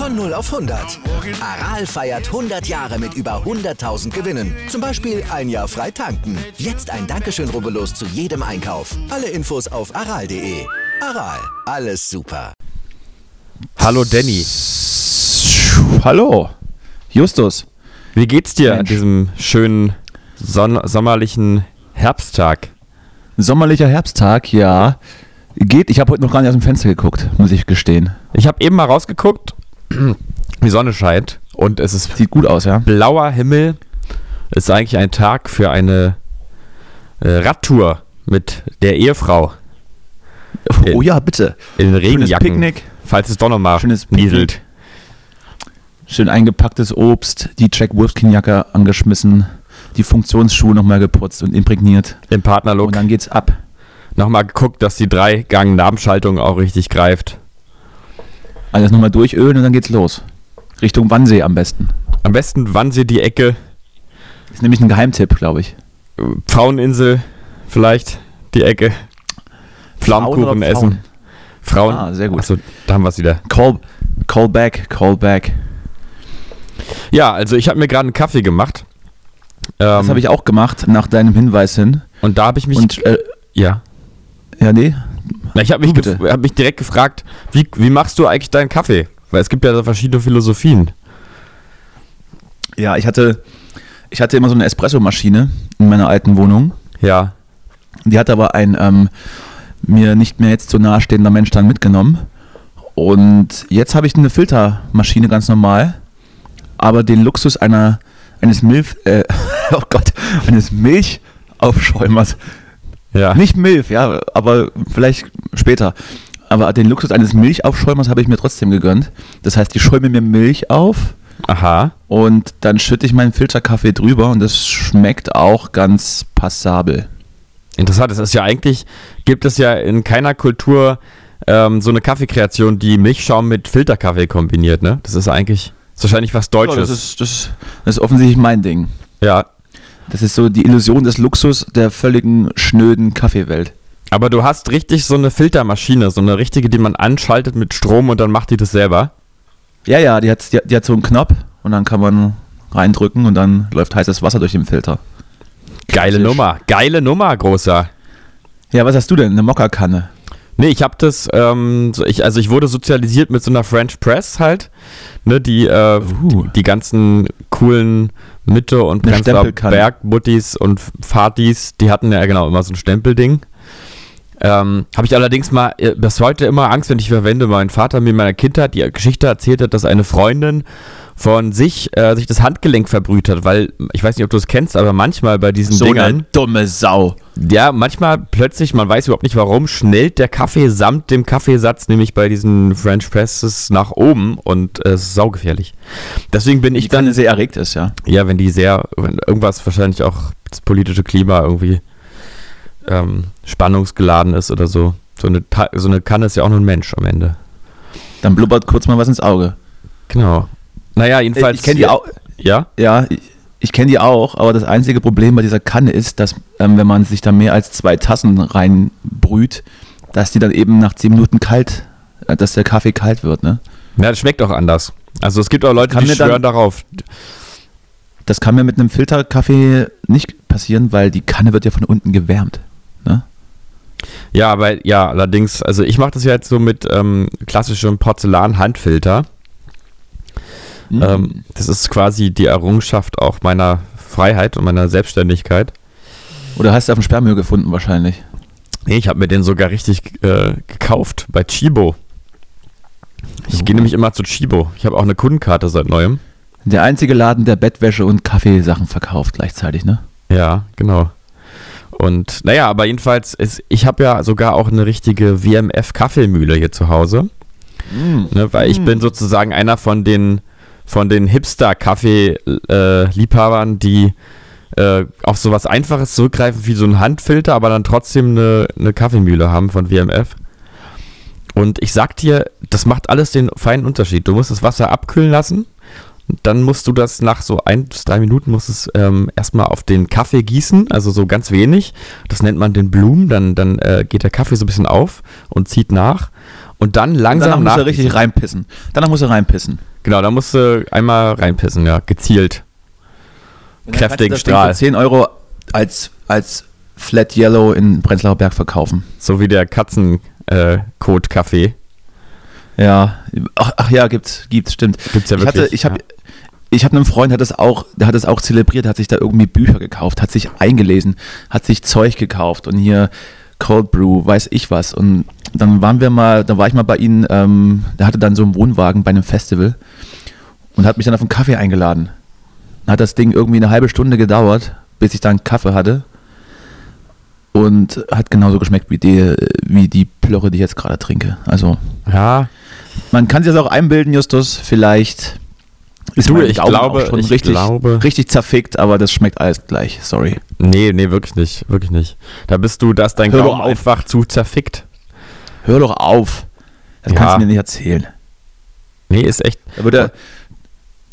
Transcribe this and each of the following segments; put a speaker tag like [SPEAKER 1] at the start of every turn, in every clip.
[SPEAKER 1] Von 0 auf 100. Aral feiert 100 Jahre mit über 100.000 Gewinnen. Zum Beispiel ein Jahr frei tanken. Jetzt ein Dankeschön, rubbellos zu jedem Einkauf. Alle Infos auf aral.de. Aral, alles super.
[SPEAKER 2] Hallo Danny.
[SPEAKER 3] Hallo, Justus.
[SPEAKER 2] Wie geht's dir an diesem schönen son sommerlichen Herbsttag?
[SPEAKER 3] Sommerlicher Herbsttag, ja. Geht, ich habe heute noch gar nicht aus dem Fenster geguckt, muss ich gestehen.
[SPEAKER 2] Ich habe eben mal rausgeguckt, die Sonne scheint und es ist
[SPEAKER 3] Sieht gut aus, ja.
[SPEAKER 2] blauer Himmel. Es ist eigentlich ein Tag für eine äh, Radtour mit der Ehefrau
[SPEAKER 3] Oh ja, bitte.
[SPEAKER 2] in
[SPEAKER 3] Schönes
[SPEAKER 2] Regenjacken,
[SPEAKER 3] Picknick,
[SPEAKER 2] falls es doch noch mal
[SPEAKER 3] Schönes Picknick.
[SPEAKER 2] nieselt.
[SPEAKER 3] schön eingepacktes Obst, die Jack Wolfskin-Jacke angeschmissen, die Funktionsschuhe nochmal geputzt und imprägniert.
[SPEAKER 2] Im Partnerlook
[SPEAKER 3] Und dann geht's ab.
[SPEAKER 2] nochmal geguckt, dass die Dreigang-Nabenschaltung auch richtig greift.
[SPEAKER 3] Alles nochmal durchölen und dann geht's los. Richtung Wannsee am besten.
[SPEAKER 2] Am besten Wannsee die Ecke,
[SPEAKER 3] Ist nämlich ein Geheimtipp, glaube ich.
[SPEAKER 2] Pfaueninsel vielleicht die Ecke.
[SPEAKER 3] Oder
[SPEAKER 2] essen. Frauen.
[SPEAKER 3] Ah, sehr gut.
[SPEAKER 2] Achso, da haben wir es wieder.
[SPEAKER 3] Call, call back, call back.
[SPEAKER 2] Ja, also ich habe mir gerade einen Kaffee gemacht.
[SPEAKER 3] Das
[SPEAKER 2] Ähm,
[SPEAKER 3] habe ich auch gemacht, nach deinem Hinweis hin.
[SPEAKER 2] und da habe ich mich.
[SPEAKER 3] Und, äh,
[SPEAKER 2] ja.
[SPEAKER 3] ja, nee,
[SPEAKER 2] Na, ich habe mich, hab mich direkt gefragt, wie, wie machst du eigentlich deinen Kaffee? Weil es gibt ja verschiedene Philosophien.
[SPEAKER 3] Ja, ich hatte, ich hatte immer so eine Espresso-Maschine in meiner alten Wohnung.
[SPEAKER 2] Ja.
[SPEAKER 3] Die hat aber ein ähm, mir nicht mehr jetzt so nahestehender Mensch dann mitgenommen. Und jetzt habe ich eine Filtermaschine ganz normal, aber den Luxus einer eines Milch, äh, oh Gott, eines Milchaufschäumers.
[SPEAKER 2] Ja.
[SPEAKER 3] Nicht Milch, ja, aber vielleicht später. Aber den Luxus eines Milchaufschäumers habe ich mir trotzdem gegönnt. Das heißt, ich schäume mir Milch auf
[SPEAKER 2] Aha.
[SPEAKER 3] und dann schütte ich meinen Filterkaffee drüber und das schmeckt auch ganz passabel.
[SPEAKER 2] Interessant. Es ist ja eigentlich, gibt es ja in keiner Kultur ähm, so eine Kaffeekreation, die Milchschaum mit Filterkaffee kombiniert, ne? Das ist eigentlich, ist wahrscheinlich was
[SPEAKER 3] Ja,
[SPEAKER 2] Deutsches.
[SPEAKER 3] das, ist, das, das ist offensichtlich mein Ding.
[SPEAKER 2] ja.
[SPEAKER 3] Das ist so die Illusion des Luxus der völligen schnöden Kaffeewelt.
[SPEAKER 2] Aber du hast richtig so eine Filtermaschine, so eine richtige, die man anschaltet mit Strom und dann macht die das selber.
[SPEAKER 3] Ja, ja, die hat, die, die hat so einen Knopf und dann kann man reindrücken und dann läuft heißes Wasser durch den Filter.
[SPEAKER 2] Geile
[SPEAKER 3] Klassisch.
[SPEAKER 2] Nummer. Geile Nummer, großer.
[SPEAKER 3] Ja, was hast du denn? Eine Mokkakanne?
[SPEAKER 2] Nee, ich habe das, ähm, so ich, also ich wurde sozialisiert mit so einer French Press halt, ne, die, äh,
[SPEAKER 3] Uh.
[SPEAKER 2] die, die ganzen coolen Mitte- und Prenzlauer. Bergmuttis und Fatis, die hatten ja genau immer so ein Stempelding. Ähm, habe ich allerdings mal äh, bis heute immer Angst, wenn ich verwende. Mein Vater mir in meiner Kindheit die Geschichte erzählt hat, dass eine Freundin von sich äh, sich das Handgelenk verbrüht hat, weil ich weiß nicht, ob du es kennst, aber manchmal bei diesen
[SPEAKER 3] So
[SPEAKER 2] Dingern
[SPEAKER 3] eine dumme Sau.
[SPEAKER 2] ja, manchmal plötzlich, man weiß überhaupt nicht warum, schnellt der Kaffee samt dem Kaffeesatz nämlich bei diesen French Presses nach oben und äh, es ist saugefährlich. Deswegen bin
[SPEAKER 3] Ich
[SPEAKER 2] ich dann,
[SPEAKER 3] dann sehr erregt ist, ja.
[SPEAKER 2] ja, wenn die sehr, wenn irgendwas wahrscheinlich auch das politische Klima irgendwie ähm, spannungsgeladen ist oder so. So eine, so eine Kanne ist ja auch nur ein Mensch am Ende.
[SPEAKER 3] Dann blubbert kurz mal was ins Auge.
[SPEAKER 2] Genau. Naja, jedenfalls.
[SPEAKER 3] ich kenne die auch.
[SPEAKER 2] Ja?
[SPEAKER 3] Ja, ich, ich kenne die auch, aber das einzige Problem bei dieser Kanne ist, dass ähm, wenn man sich da mehr als zwei Tassen reinbrüht, dass die dann eben nach zehn Minuten kalt, äh, dass der Kaffee kalt wird, ne?
[SPEAKER 2] Ja, das schmeckt auch anders. Also es gibt auch Leute,
[SPEAKER 3] Kann
[SPEAKER 2] die
[SPEAKER 3] mir dann-
[SPEAKER 2] schwören darauf.
[SPEAKER 3] Das kann mir mit einem Filterkaffee nicht passieren, weil die Kanne wird ja von unten gewärmt. Ne?
[SPEAKER 2] Ja, aber ja, allerdings, also ich mache das ja jetzt so mit ähm, klassischem Porzellan-Handfilter.
[SPEAKER 3] Mhm.
[SPEAKER 2] Ähm, das ist quasi die Errungenschaft auch meiner Freiheit und meiner Selbstständigkeit.
[SPEAKER 3] Oder hast du auf dem Sperrmüll gefunden wahrscheinlich?
[SPEAKER 2] Nee, ich habe mir den sogar richtig äh, gekauft bei Chibo. Ich gehe nämlich immer zu Chibo. Ich habe auch eine Kundenkarte seit neuem.
[SPEAKER 3] Der einzige Laden, der Bettwäsche und Kaffeesachen verkauft gleichzeitig, ne?
[SPEAKER 2] Ja, genau. Und naja, aber jedenfalls, ist, ich habe ja sogar auch eine richtige WMF-Kaffeemühle hier zu Hause. Ne, weil ich bin sozusagen einer von den, von den Hipster-Kaffee-Liebhabern, die äh, auf sowas Einfaches zurückgreifen wie so ein Handfilter, aber dann trotzdem eine, eine Kaffeemühle haben von WMF. Und ich sag dir, das macht alles den feinen Unterschied. Du musst das Wasser abkühlen lassen. und Dann musst du das nach so ein bis drei Minuten musst es ähm, erstmal auf den Kaffee gießen, also so ganz wenig. Das nennt man den Blumen. Dann, dann äh, geht der Kaffee so ein bisschen auf und zieht nach. Und dann langsam
[SPEAKER 3] Danach muss er richtig reinpissen. Danach muss er reinpissen.
[SPEAKER 2] Genau, da musst du einmal reinpissen, ja, gezielt. Kräftigen Strahl.
[SPEAKER 3] Für 10 Euro als, als Flat Yellow in Prenzlauer Berg verkaufen.
[SPEAKER 2] So wie der Katzenkot-Kaffee.
[SPEAKER 3] Ja, ach, ach ja, gibt's, gibt's, stimmt.
[SPEAKER 2] Gibt's ja
[SPEAKER 3] ich hatte,
[SPEAKER 2] wirklich,
[SPEAKER 3] ich habe
[SPEAKER 2] ja.
[SPEAKER 3] ich habe einen Freund, hat das auch, der hat das auch zelebriert, hat sich da irgendwie Bücher gekauft, hat sich eingelesen, hat sich Zeug gekauft und hier Cold Brew, weiß ich was. Und dann waren wir mal, da war ich mal bei ihnen, ähm, der hatte dann so einen Wohnwagen bei einem Festival und hat mich dann auf einen Kaffee eingeladen. Dann hat das Ding irgendwie eine halbe Stunde gedauert, bis ich dann einen Kaffee hatte. Und hat genauso geschmeckt wie die, wie die Plörre, die ich jetzt gerade trinke. Also
[SPEAKER 2] Ja,
[SPEAKER 3] man kann sich das auch einbilden, Justus. Vielleicht ist
[SPEAKER 2] Du, ich
[SPEAKER 3] Gaumen
[SPEAKER 2] glaube-
[SPEAKER 3] schon
[SPEAKER 2] ich
[SPEAKER 3] richtig,
[SPEAKER 2] glaube-
[SPEAKER 3] richtig zerfickt, aber das schmeckt alles gleich. Sorry.
[SPEAKER 2] nee, nee, wirklich nicht, wirklich nicht. Da bist du, da ist dein
[SPEAKER 3] Hör
[SPEAKER 2] Gaumen einfach zu zerfickt.
[SPEAKER 3] Hör doch auf. Das
[SPEAKER 2] Ja.
[SPEAKER 3] kannst du mir nicht erzählen.
[SPEAKER 2] Nee, ist echt,
[SPEAKER 3] Da wird der,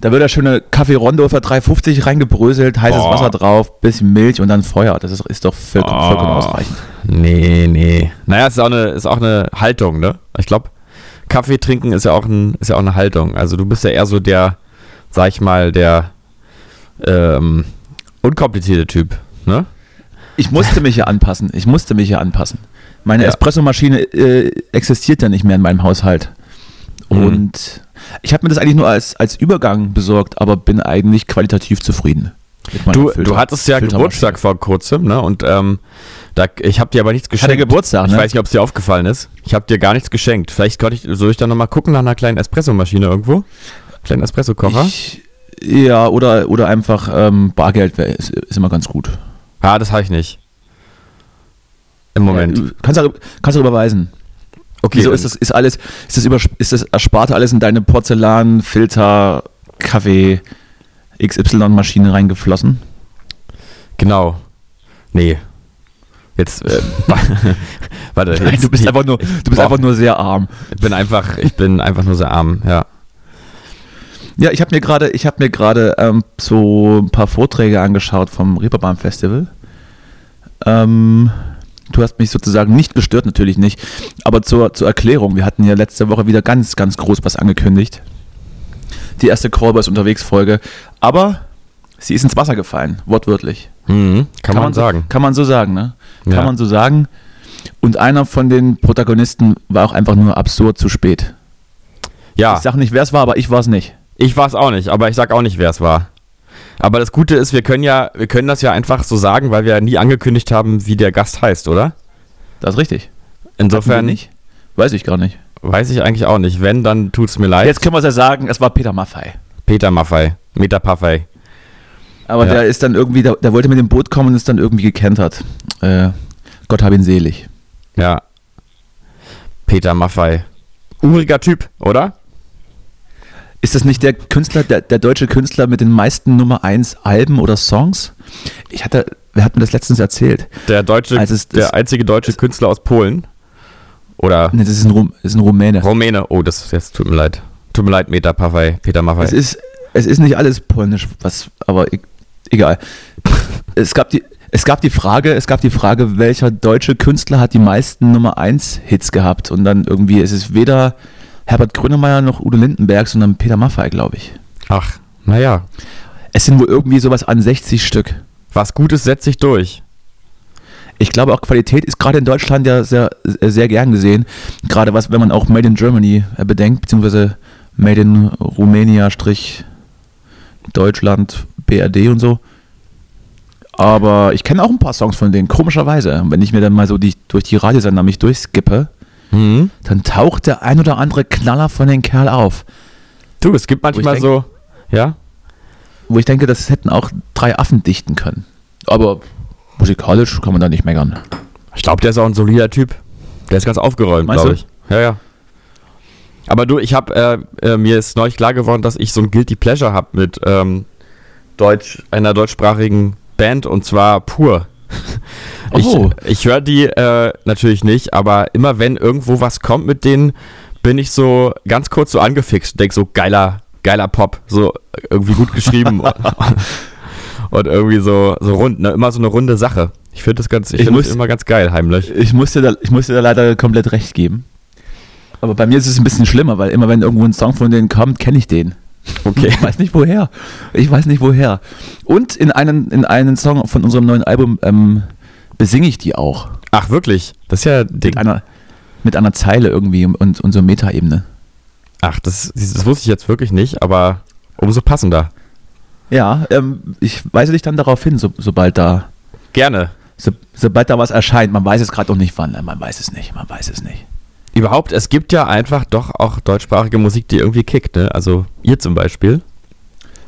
[SPEAKER 3] da wird der schöne Kaffee Rondo für 3,50 reingebröselt, heißes
[SPEAKER 2] Oh.
[SPEAKER 3] Wasser drauf, bisschen Milch und dann Feuer. Das ist, ist doch vollkommen,
[SPEAKER 2] Oh.
[SPEAKER 3] vollkommen ausreichend.
[SPEAKER 2] nee, nee. Naja, es ist auch eine, ist auch eine Haltung, ne? Ich glaube, Kaffee trinken ist ja auch ein, ist ja auch eine Haltung. Also du bist ja eher so der, sag ich mal, der ähm, unkomplizierte Typ, ne?
[SPEAKER 3] Ich musste mich hier anpassen. Ich musste mich hier anpassen. Meine
[SPEAKER 2] Ja.
[SPEAKER 3] Espressomaschine äh, existiert ja nicht mehr in meinem Haushalt.
[SPEAKER 2] Mhm.
[SPEAKER 3] Und ich habe mir das eigentlich nur als, als Übergang besorgt, aber bin eigentlich qualitativ zufrieden.
[SPEAKER 2] Du,
[SPEAKER 3] Filter-
[SPEAKER 2] du hattest ja. Geburtstag vor kurzem, ne? Und ähm, da, ich habe dir aber nichts geschenkt.
[SPEAKER 3] Geburtstag,
[SPEAKER 2] Ich
[SPEAKER 3] ne?
[SPEAKER 2] weiß nicht, ob es dir aufgefallen ist. Ich habe dir gar nichts geschenkt. Vielleicht ich, soll ich da nochmal gucken nach einer kleinen Espressomaschine irgendwo? Kleinen Espressokocher?
[SPEAKER 3] Ja, oder, oder einfach ähm, Bargeld wär, ist, ist immer ganz gut.
[SPEAKER 2] Ah, das habe ich nicht. Im Moment.
[SPEAKER 3] Ja, kannst du kannst du überweisen.
[SPEAKER 2] okay.
[SPEAKER 3] Wieso ist das, ist alles, ist das, über, ist das Ersparte alles in deine Porzellan, Filter, Kaffee, XY-Maschine reingeflossen?
[SPEAKER 2] Genau. Nee. Jetzt, äh, warte,
[SPEAKER 3] Nein,
[SPEAKER 2] jetzt,
[SPEAKER 3] du bist
[SPEAKER 2] ich,
[SPEAKER 3] einfach nur, du bist
[SPEAKER 2] boah.
[SPEAKER 3] einfach nur sehr arm.
[SPEAKER 2] ich bin einfach, ich bin einfach nur sehr arm, ja.
[SPEAKER 3] Ja, ich habe mir gerade, ich habe mir gerade ähm, so ein paar Vorträge angeschaut vom Reeperbahn Festival. Ähm, du hast mich sozusagen nicht gestört, natürlich nicht. Aber zur, zur Erklärung, wir hatten ja letzte Woche wieder ganz, ganz groß was angekündigt. Die erste Callboys unterwegs Folge. Aber sie ist ins Wasser gefallen, wortwörtlich.
[SPEAKER 2] Mhm, kann, man,
[SPEAKER 3] so,
[SPEAKER 2] sagen.
[SPEAKER 3] Kann man so sagen, ne? Kann
[SPEAKER 2] Ja.
[SPEAKER 3] man so sagen. Und einer von den Protagonisten war auch einfach nur absurd zu spät.
[SPEAKER 2] Ja,
[SPEAKER 3] Ich sag nicht, wer es war, aber ich war es nicht.
[SPEAKER 2] Ich war es auch nicht, aber ich sag auch nicht, wer es war. Aber das Gute ist, wir können ja, wir können das ja einfach so sagen, weil wir ja nie angekündigt haben, wie der Gast heißt, oder?
[SPEAKER 3] Das ist richtig.
[SPEAKER 2] Insofern
[SPEAKER 3] nicht? Weiß ich gar nicht.
[SPEAKER 2] weiß ich eigentlich auch nicht. Wenn, dann tut's mir leid.
[SPEAKER 3] Jetzt können wir es ja sagen, es war Peter Maffei.
[SPEAKER 2] Peter Maffei, Meta Paffei.
[SPEAKER 3] Aber
[SPEAKER 2] Ja.
[SPEAKER 3] der ist dann irgendwie, der, der wollte mit dem Boot kommen und ist dann irgendwie gekentert. Äh, Gott hab ihn selig.
[SPEAKER 2] Ja. Peter Maffei. Uriger Typ, oder?
[SPEAKER 3] Ist das nicht der Künstler, der, der deutsche Künstler mit den meisten Nummer 1 Alben oder Songs? Ich hatte, wer hat mir das letztens erzählt?
[SPEAKER 2] Der deutsche,
[SPEAKER 3] Also es-
[SPEAKER 2] der
[SPEAKER 3] es-
[SPEAKER 2] einzige deutsche Künstler aus Polen. Oder
[SPEAKER 3] Ne, das ist ein, Rum, ist ein Rumäne.
[SPEAKER 2] Rumäne. Oh, das ist jetzt tut mir leid. Tut mir leid, Meta Paffei, Peter Maffei.
[SPEAKER 3] Es ist, es ist nicht alles polnisch, was, aber e- egal. es gab die, es gab die Frage, es gab die Frage, welcher deutsche Künstler hat die meisten Nummer 1 Hits gehabt? Und dann irgendwie ist es weder Herbert Grönemeyer noch Udo Lindenberg, sondern Peter Maffay, glaube ich.
[SPEAKER 2] Ach, naja.
[SPEAKER 3] Es sind wohl irgendwie sowas an 60 Stück.
[SPEAKER 2] Was Gutes setzt sich durch.
[SPEAKER 3] Ich glaube auch Qualität ist gerade in Deutschland ja sehr, sehr gern gesehen. Gerade was, wenn man auch Made in Germany äh, bedenkt, beziehungsweise Made in Rumänia, Strich Deutschland, BRD und so. Aber ich kenne auch ein paar Songs von denen, komischerweise. Wenn ich mir dann mal so die, durch die Radiosender mich durchskippe,
[SPEAKER 2] Mhm.
[SPEAKER 3] dann taucht der ein oder andere Knaller von den Kerl auf.
[SPEAKER 2] Du, es gibt manchmal
[SPEAKER 3] denk-
[SPEAKER 2] so, ja,
[SPEAKER 3] Wo ich denke, das hätten auch drei Affen dichten können. Aber musikalisch kann man da nicht meckern.
[SPEAKER 2] ich glaube, der ist auch ein solider Typ. Der ist ganz aufgeräumt, glaube ich. Ja, ja. Aber du, ich habe, äh, äh, mir ist neulich klar geworden, dass ich so ein Guilty Pleasure habe mit ähm, Deutsch, einer deutschsprachigen Band und zwar Pur. Ich,
[SPEAKER 3] Oh.
[SPEAKER 2] ich höre die äh, natürlich nicht, aber immer wenn irgendwo was kommt mit denen, bin ich so ganz kurz so angefixt und denk so, geiler, geiler Pop, so irgendwie gut geschrieben und irgendwie so, so rund, ne? immer so eine runde Sache. Ich finde das ganz, ich,
[SPEAKER 3] Ich
[SPEAKER 2] das
[SPEAKER 3] muss-
[SPEAKER 2] immer ganz geil, heimlich.
[SPEAKER 3] Ich muss, dir da, ich muss dir da leider komplett recht geben. Aber bei mir ist es ein bisschen schlimmer, weil immer wenn irgendwo ein Song von denen kommt, kenne ich den.
[SPEAKER 2] Okay.
[SPEAKER 3] Ich weiß nicht woher. Ich weiß nicht woher. Und in einen, in einen Song von unserem neuen Album ähm, besinge ich die auch.
[SPEAKER 2] Ach, wirklich? Das ist ja Ding.
[SPEAKER 3] Mit einer, mit einer Zeile irgendwie und, und so Metaebene.
[SPEAKER 2] Ach, das, das wusste ich jetzt wirklich nicht, aber umso passender.
[SPEAKER 3] Ja, ähm, ich weise dich dann darauf hin, so, sobald da
[SPEAKER 2] Gerne.
[SPEAKER 3] so, sobald da was erscheint. Man weiß es gerade noch nicht wann. Man weiß es nicht. Man weiß es nicht.
[SPEAKER 2] Überhaupt, es gibt ja einfach doch auch deutschsprachige Musik, die irgendwie kickt, ne? Also ihr zum Beispiel.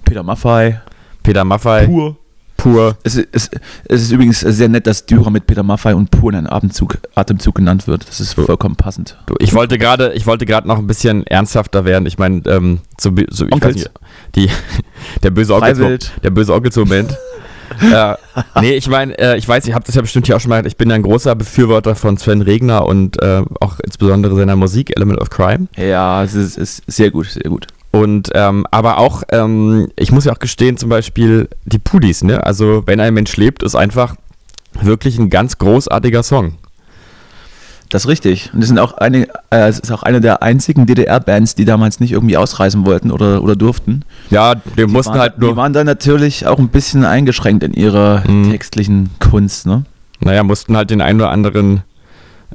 [SPEAKER 3] Peter Maffay.
[SPEAKER 2] Peter Maffay.
[SPEAKER 3] Pur.
[SPEAKER 2] Pur.
[SPEAKER 3] Es ist, es, es ist übrigens sehr nett, dass Dürer mit Peter Maffay und Pur in einem Atemzug, Atemzug genannt wird. Das ist vollkommen passend.
[SPEAKER 2] Du, ich wollte gerade, ich wollte gerade noch ein bisschen ernsthafter werden. Ich meine, ähm, so, so, ich weiß nicht, die, der böse Onkel, der böse Onkels-Moment. äh, nee, ich meine, äh, ich weiß, ich habe das ja bestimmt hier auch schon mal gesagt, ich bin ein großer Befürworter von Sven Regner und äh, auch insbesondere seiner Musik, Element of Crime.
[SPEAKER 3] Ja, es ist, ist sehr gut, sehr gut.
[SPEAKER 2] Und ähm, aber auch, ähm, ich muss ja auch gestehen, zum Beispiel die Pudis, ne? Also wenn ein Mensch lebt, ist einfach wirklich ein ganz großartiger Song.
[SPEAKER 3] Das ist richtig. Und es sind auch eine, äh, es ist auch eine der einzigen DDR-Bands, die damals nicht irgendwie ausreisen wollten oder, oder durften.
[SPEAKER 2] Ja, wir mussten
[SPEAKER 3] waren,
[SPEAKER 2] halt nur.
[SPEAKER 3] Die waren dann natürlich auch ein bisschen eingeschränkt in ihrer
[SPEAKER 2] Mhm.
[SPEAKER 3] textlichen Kunst, ne?
[SPEAKER 2] Naja, mussten halt den einen oder anderen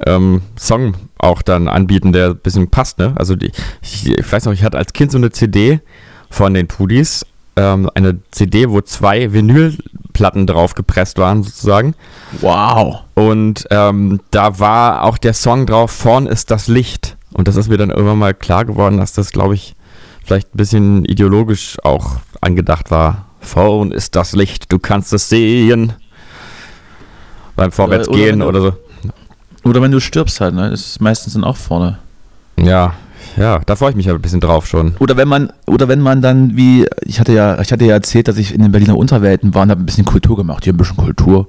[SPEAKER 2] ähm, Song auch dann anbieten, der ein bisschen passt, ne? Also die, ich, ich weiß noch, ich hatte als Kind so eine CD von den Pudis, ähm, eine CD, wo zwei Vinylplatten drauf gepresst waren, sozusagen.
[SPEAKER 3] Wow.
[SPEAKER 2] Und ähm, da war auch der Song drauf, Vorn ist das Licht. Und das ist mir dann irgendwann mal klar geworden, dass das, glaube ich, vielleicht ein bisschen ideologisch auch angedacht war. Vorn ist das Licht, du kannst es sehen. Beim Vorwärtsgehen
[SPEAKER 3] oder
[SPEAKER 2] oder, so.
[SPEAKER 3] Oder wenn du stirbst halt, ne? Das ist meistens dann auch vorne.
[SPEAKER 2] Ja, ja, da freue ich mich aber ein bisschen drauf schon.
[SPEAKER 3] Oder wenn man, oder wenn man dann wie, ich hatte ja, ich hatte ja erzählt, dass ich in den Berliner Unterwelten war und habe ein bisschen Kultur gemacht, hier ein bisschen Kultur.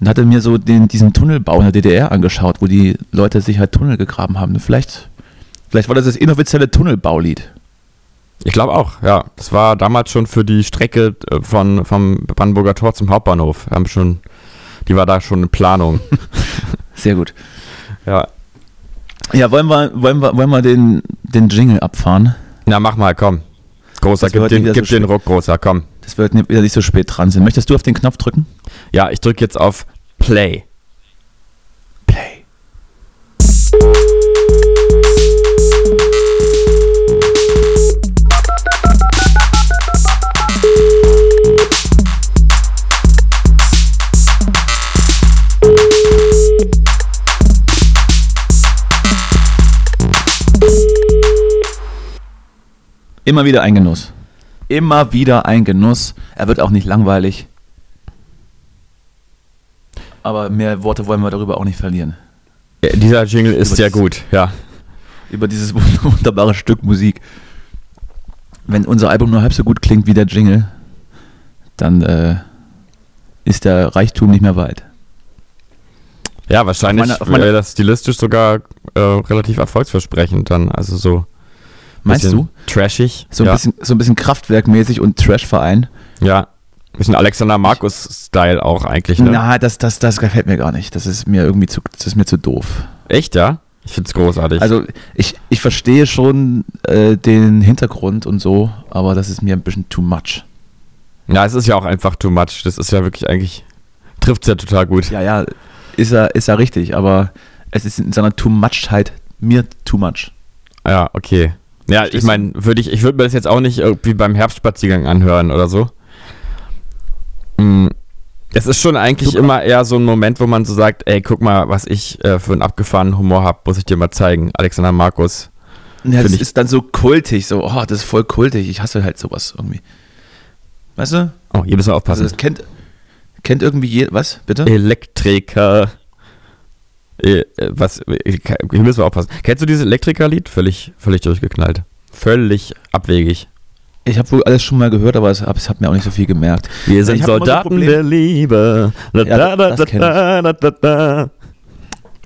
[SPEAKER 3] Und hatte mir so den, diesen Tunnelbau in der DDR angeschaut, wo die Leute sich halt Tunnel gegraben haben. Vielleicht, vielleicht war das das inoffizielle Tunnelbaulied.
[SPEAKER 2] Ich glaube auch, ja. Das war damals schon für die Strecke äh, von, vom Brandenburger Tor zum Hauptbahnhof. Haben schon, die war da schon in Planung.
[SPEAKER 3] Sehr gut.
[SPEAKER 2] ja.
[SPEAKER 3] Ja, wollen wir, wollen wir, wollen wir den, den Jingle abfahren?
[SPEAKER 2] Na, mach mal, komm. Großer,
[SPEAKER 3] Das
[SPEAKER 2] gib den,
[SPEAKER 3] wieder so
[SPEAKER 2] gib den. Ruck, großer, komm.
[SPEAKER 3] Das wird wieder nicht so spät dran sein. Möchtest du auf den Knopf drücken?
[SPEAKER 2] Ja, ich drücke jetzt auf Play.
[SPEAKER 3] Play. Immer wieder ein Genuss. Immer wieder ein Genuss. Er wird auch nicht langweilig. Aber mehr Worte wollen wir darüber auch nicht verlieren.
[SPEAKER 2] Dieser Jingle ist
[SPEAKER 3] Über
[SPEAKER 2] sehr gut, ja.
[SPEAKER 3] Über dieses wunderbare Stück Musik. Wenn unser Album nur halb so gut klingt wie der Jingle, dann äh, ist der Reichtum nicht mehr weit.
[SPEAKER 2] Ja, wahrscheinlich
[SPEAKER 3] Auf meiner-
[SPEAKER 2] wäre das stilistisch sogar äh, relativ erfolgsversprechend dann. Also so
[SPEAKER 3] Meinst du?
[SPEAKER 2] trashig.
[SPEAKER 3] So ein,
[SPEAKER 2] ja.
[SPEAKER 3] bisschen, so ein bisschen Kraftwerkmäßig und Trash-Verein.
[SPEAKER 2] Ja. Bisschen Alexander Markus-Style auch eigentlich, ne?
[SPEAKER 3] Na, das, das, das gefällt mir gar nicht. Das ist mir irgendwie zu, das ist mir zu doof.
[SPEAKER 2] Echt, ja? Ich find's großartig.
[SPEAKER 3] Also ich, ich verstehe schon äh, den Hintergrund und so, aber das ist mir ein bisschen too much.
[SPEAKER 2] ja, es ist ja auch einfach too much. Das ist ja wirklich eigentlich, trifft's ja total gut.
[SPEAKER 3] Ja, ja, ist er, ist er richtig, aber es ist in seiner too muchheit mir too much.
[SPEAKER 2] Ja, okay. Ja, ich meine, würde ich, ich würde mir das jetzt auch nicht irgendwie beim Herbstspaziergang anhören oder so. Mm, Es ist schon eigentlich
[SPEAKER 3] Du-
[SPEAKER 2] immer eher so ein Moment, wo man so sagt, ey, guck mal, was ich äh, für einen abgefahrenen Humor habe, muss ich dir mal zeigen. Alexander Markus.
[SPEAKER 3] Ja, das
[SPEAKER 2] ich-
[SPEAKER 3] ist dann so kultig, so, oh, das ist voll kultig. Ich hasse halt sowas irgendwie. Weißt du?
[SPEAKER 2] Oh, hier müssen wir
[SPEAKER 3] Also
[SPEAKER 2] aufpassen.
[SPEAKER 3] das kennt, kennt irgendwie je, was, bitte?
[SPEAKER 2] Elektriker. Äh, äh, was, äh, hier müssen wir aufpassen. Kennst du dieses Elektriker-Lied? Völlig, völlig durchgeknallt. Völlig abwegig.
[SPEAKER 3] Ich habe wohl alles schon mal gehört, aber es, es hat mir auch nicht so viel gemerkt.
[SPEAKER 2] Wir sind
[SPEAKER 3] ich so
[SPEAKER 2] Soldaten
[SPEAKER 3] Problem-
[SPEAKER 2] der Liebe. Da,
[SPEAKER 3] Ja,
[SPEAKER 2] da, da,
[SPEAKER 3] das
[SPEAKER 2] da,
[SPEAKER 3] kenn
[SPEAKER 2] da, da, da, da.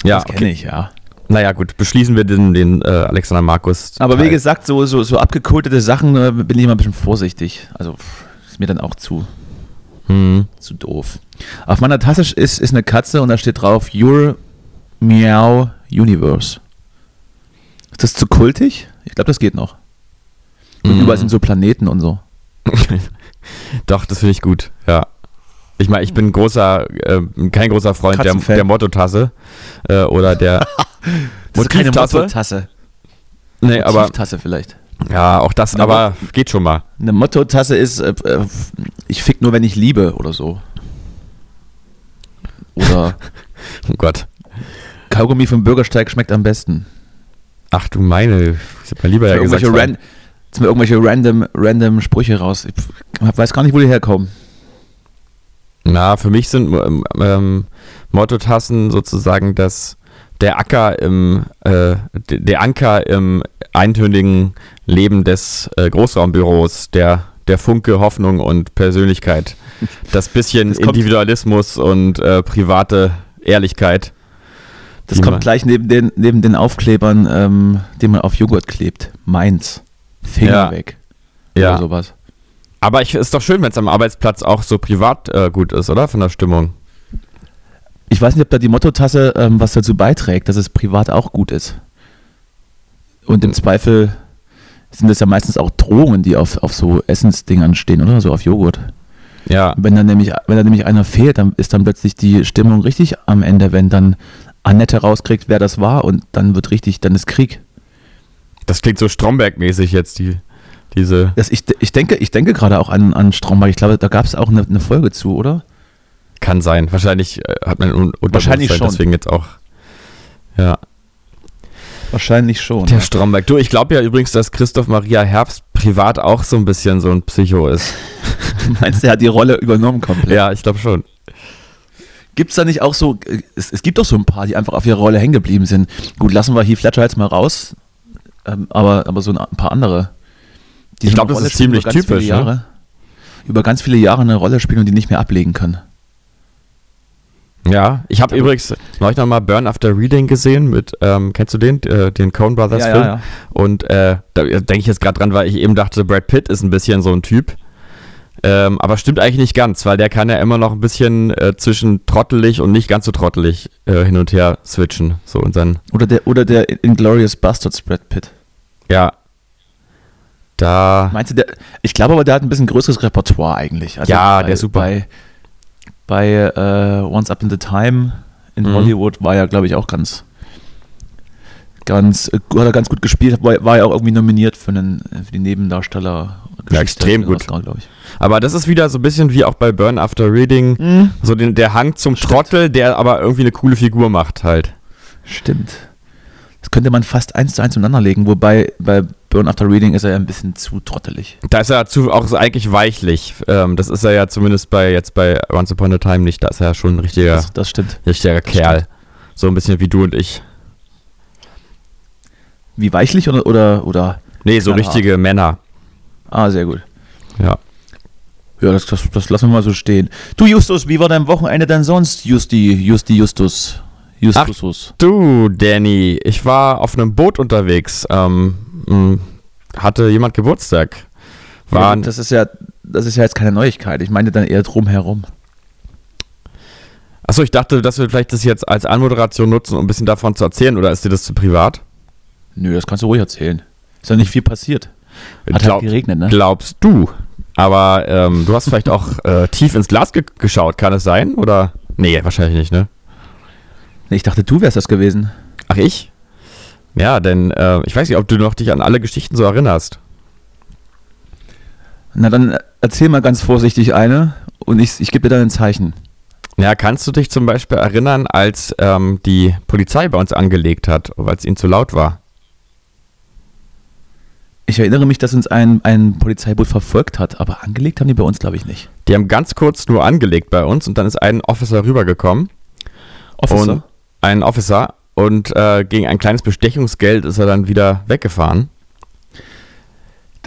[SPEAKER 2] Ja,
[SPEAKER 3] das kenne ich, ja.
[SPEAKER 2] Naja, gut, beschließen wir den, den äh, Alexander Markus.
[SPEAKER 3] Aber wie gesagt, so, so, so abgekultete Sachen äh, bin ich immer ein bisschen vorsichtig. Also ist mir dann auch zu,
[SPEAKER 2] Hm.
[SPEAKER 3] zu doof. Auf meiner Tasse ist, ist eine Katze und da steht drauf Your Meow Universe. das zu kultig? Ich glaube, das geht noch. Und
[SPEAKER 2] Mhm.
[SPEAKER 3] überall sind so Planeten und so.
[SPEAKER 2] Doch, das finde ich gut, ja. Ich meine, ich bin großer, äh, kein großer Freund der, der Mottotasse äh, oder der
[SPEAKER 3] Das ist keine. Motto-Tasse.
[SPEAKER 2] Nee, aber
[SPEAKER 3] Motivtasse vielleicht.
[SPEAKER 2] ja, auch das,
[SPEAKER 3] Na,
[SPEAKER 2] aber geht schon mal.
[SPEAKER 3] Eine Motto-Tasse ist, äh, äh, ich fick nur, wenn ich liebe oder so. Oder
[SPEAKER 2] Oh Gott.
[SPEAKER 3] Kaugummi vom Bürgersteig schmeckt am besten.
[SPEAKER 2] Ach du meine, ich hab mal lieber ja gesagt.
[SPEAKER 3] irgendwelche, ran, jetzt mal irgendwelche random, random Sprüche raus. Ich weiß gar nicht, wo die herkommen.
[SPEAKER 2] Na, für mich sind ähm, ähm, Mottotassen sozusagen das der Acker im äh, der Anker im eintönigen Leben des äh, Großraumbüros, der der Funke Hoffnung und Persönlichkeit, das bisschen
[SPEAKER 3] Das
[SPEAKER 2] Individualismus und äh, private Ehrlichkeit.
[SPEAKER 3] Das
[SPEAKER 2] Die
[SPEAKER 3] kommt gleich neben den, neben den Aufklebern, ähm, den man auf Joghurt klebt. Meins. Finger
[SPEAKER 2] Ja.
[SPEAKER 3] weg.
[SPEAKER 2] Ja,
[SPEAKER 3] Oder sowas.
[SPEAKER 2] aber ich ist doch schön, wenn es am Arbeitsplatz auch so privat äh, gut ist, oder von der Stimmung.
[SPEAKER 3] Ich weiß nicht, ob da die Mottotasse ähm, was dazu beiträgt, dass es privat auch gut ist. Und im Zweifel sind das ja meistens auch Drohungen, die auf, auf so Essensdingern stehen, oder? So auf Joghurt.
[SPEAKER 2] Ja,
[SPEAKER 3] Wenn dann nämlich, wenn da nämlich einer fehlt, dann ist dann plötzlich die Stimmung richtig am Ende, wenn dann Annette rauskriegt, wer das war und dann wird richtig, dann ist Krieg.
[SPEAKER 2] das klingt so Stromberg-mäßig jetzt die diese.
[SPEAKER 3] Das, ich, ich denke, ich denke gerade auch an, an Stromberg. Ich glaube, da gab es auch eine, eine Folge zu, oder?
[SPEAKER 2] Kann sein. Wahrscheinlich äh, hat man un
[SPEAKER 3] Wahrscheinlich schon.
[SPEAKER 2] deswegen jetzt auch. Ja.
[SPEAKER 3] Wahrscheinlich schon.
[SPEAKER 2] Der Stromberg. Du, ich glaube ja übrigens, dass Christoph Maria Herbst privat auch so ein bisschen so ein Psycho ist.
[SPEAKER 3] Meinst du, er hat die Rolle übernommen komplett?
[SPEAKER 2] Ja, ich glaube schon.
[SPEAKER 3] Gibt es da nicht auch so, äh, es, es gibt doch so ein paar, die einfach auf ihrer Rolle hängen geblieben sind. Gut, lassen wir Heath Ledger jetzt mal raus, ähm, aber, aber so ein, ein paar andere. Die
[SPEAKER 2] Ich
[SPEAKER 3] so
[SPEAKER 2] glaub,
[SPEAKER 3] eine
[SPEAKER 2] das ist ziemlich
[SPEAKER 3] über ganz viele
[SPEAKER 2] typisch, ne?
[SPEAKER 3] Jahre, Über ganz viele Jahre eine Rolle spielen und die nicht mehr ablegen können.
[SPEAKER 2] Ja, ich habe übrigens neulich noch mal Burn After Reading gesehen mit, ähm, kennst du den, äh, den Coen Brothers
[SPEAKER 3] Ja, ja,
[SPEAKER 2] Film?
[SPEAKER 3] ja.
[SPEAKER 2] Und äh, da denke ich jetzt gerade dran, weil ich eben dachte, Brad Pitt ist ein bisschen so ein Typ. Ähm, aber stimmt eigentlich nicht ganz, weil der kann ja immer noch ein bisschen äh, zwischen trottelig und nicht ganz so trottelig äh, hin und her switchen. So und dann,
[SPEAKER 3] Oder der, oder der Inglourious Bastards Brad Pitt.
[SPEAKER 2] ja. Da.
[SPEAKER 3] Meinst du, der, ich glaube aber, der hat ein bisschen größeres Repertoire eigentlich. Also
[SPEAKER 2] Ja,
[SPEAKER 3] bei,
[SPEAKER 2] der ist super.
[SPEAKER 3] Bei, bei äh, Once Up in the Time in
[SPEAKER 2] Mhm.
[SPEAKER 3] Hollywood war er, glaube ich, auch ganz, ganz, äh, hat er ganz gut gespielt, war, war ja auch irgendwie nominiert für, einen, für die Nebendarsteller.
[SPEAKER 2] Ja, extrem gut. Aber das ist wieder so ein bisschen wie auch bei Burn After Reading.
[SPEAKER 3] Mhm.
[SPEAKER 2] So den, der Hang zum Trottel, der aber irgendwie eine coole Figur macht halt.
[SPEAKER 3] Stimmt. Das könnte man fast eins zu eins zueinander legen, wobei bei Burn After Reading ist er ja ein bisschen zu trottelig.
[SPEAKER 2] Da ist er zu, auch so eigentlich weichlich. Ähm, das ist er ja zumindest bei jetzt bei Once Upon a Time nicht. Da ist er ja schon ein richtiger,
[SPEAKER 3] Das, das stimmt.
[SPEAKER 2] richtiger Kerl. So ein bisschen wie du und ich.
[SPEAKER 3] Wie weichlich oder, oder, oder
[SPEAKER 2] Nee, so richtige Männer.
[SPEAKER 3] Ah, sehr gut.
[SPEAKER 2] Ja.
[SPEAKER 3] Ja, das, das, das lassen wir mal so stehen. Du Justus, wie war dein Wochenende denn sonst? Justi, Justi, Justus. Justus.
[SPEAKER 2] Du, Danny, ich war auf einem Boot unterwegs. Ähm, mh, hatte jemand Geburtstag.
[SPEAKER 3] Ja,
[SPEAKER 2] War,
[SPEAKER 3] gut, das ist ja, das ist ja jetzt keine Neuigkeit. Ich meine dann eher drumherum.
[SPEAKER 2] achso, ich dachte, dass wir vielleicht das jetzt als Anmoderation nutzen, um ein bisschen davon zu erzählen. Oder ist dir das zu privat?
[SPEAKER 3] Nö, das kannst du ruhig erzählen. Ist ja nicht viel passiert. Hat
[SPEAKER 2] Glaub-
[SPEAKER 3] halt geregnet, ne?
[SPEAKER 2] Glaubst du? Aber ähm, du hast vielleicht auch äh, tief ins Glas ge geschaut, kann es sein? Oder? Nee, wahrscheinlich nicht, ne?
[SPEAKER 3] Nee, ich dachte, du wärst das gewesen.
[SPEAKER 2] Ach, ich? Ja, denn äh, ich weiß nicht, ob du noch dich an alle Geschichten so erinnerst.
[SPEAKER 3] Na dann erzähl mal ganz vorsichtig eine und ich, ich gebe dir dann ein Zeichen.
[SPEAKER 2] Ja, kannst du dich zum Beispiel erinnern, als ähm, die Polizei bei uns angelegt hat, weil es ihnen zu laut war?
[SPEAKER 3] Ich erinnere mich, dass uns ein, ein Polizeiboot verfolgt hat, aber angelegt haben die bei uns, glaube ich, nicht.
[SPEAKER 2] Die haben ganz kurz nur angelegt bei uns und dann ist ein Officer rübergekommen. Und ein Officer und äh, gegen ein kleines Bestechungsgeld ist er dann wieder weggefahren.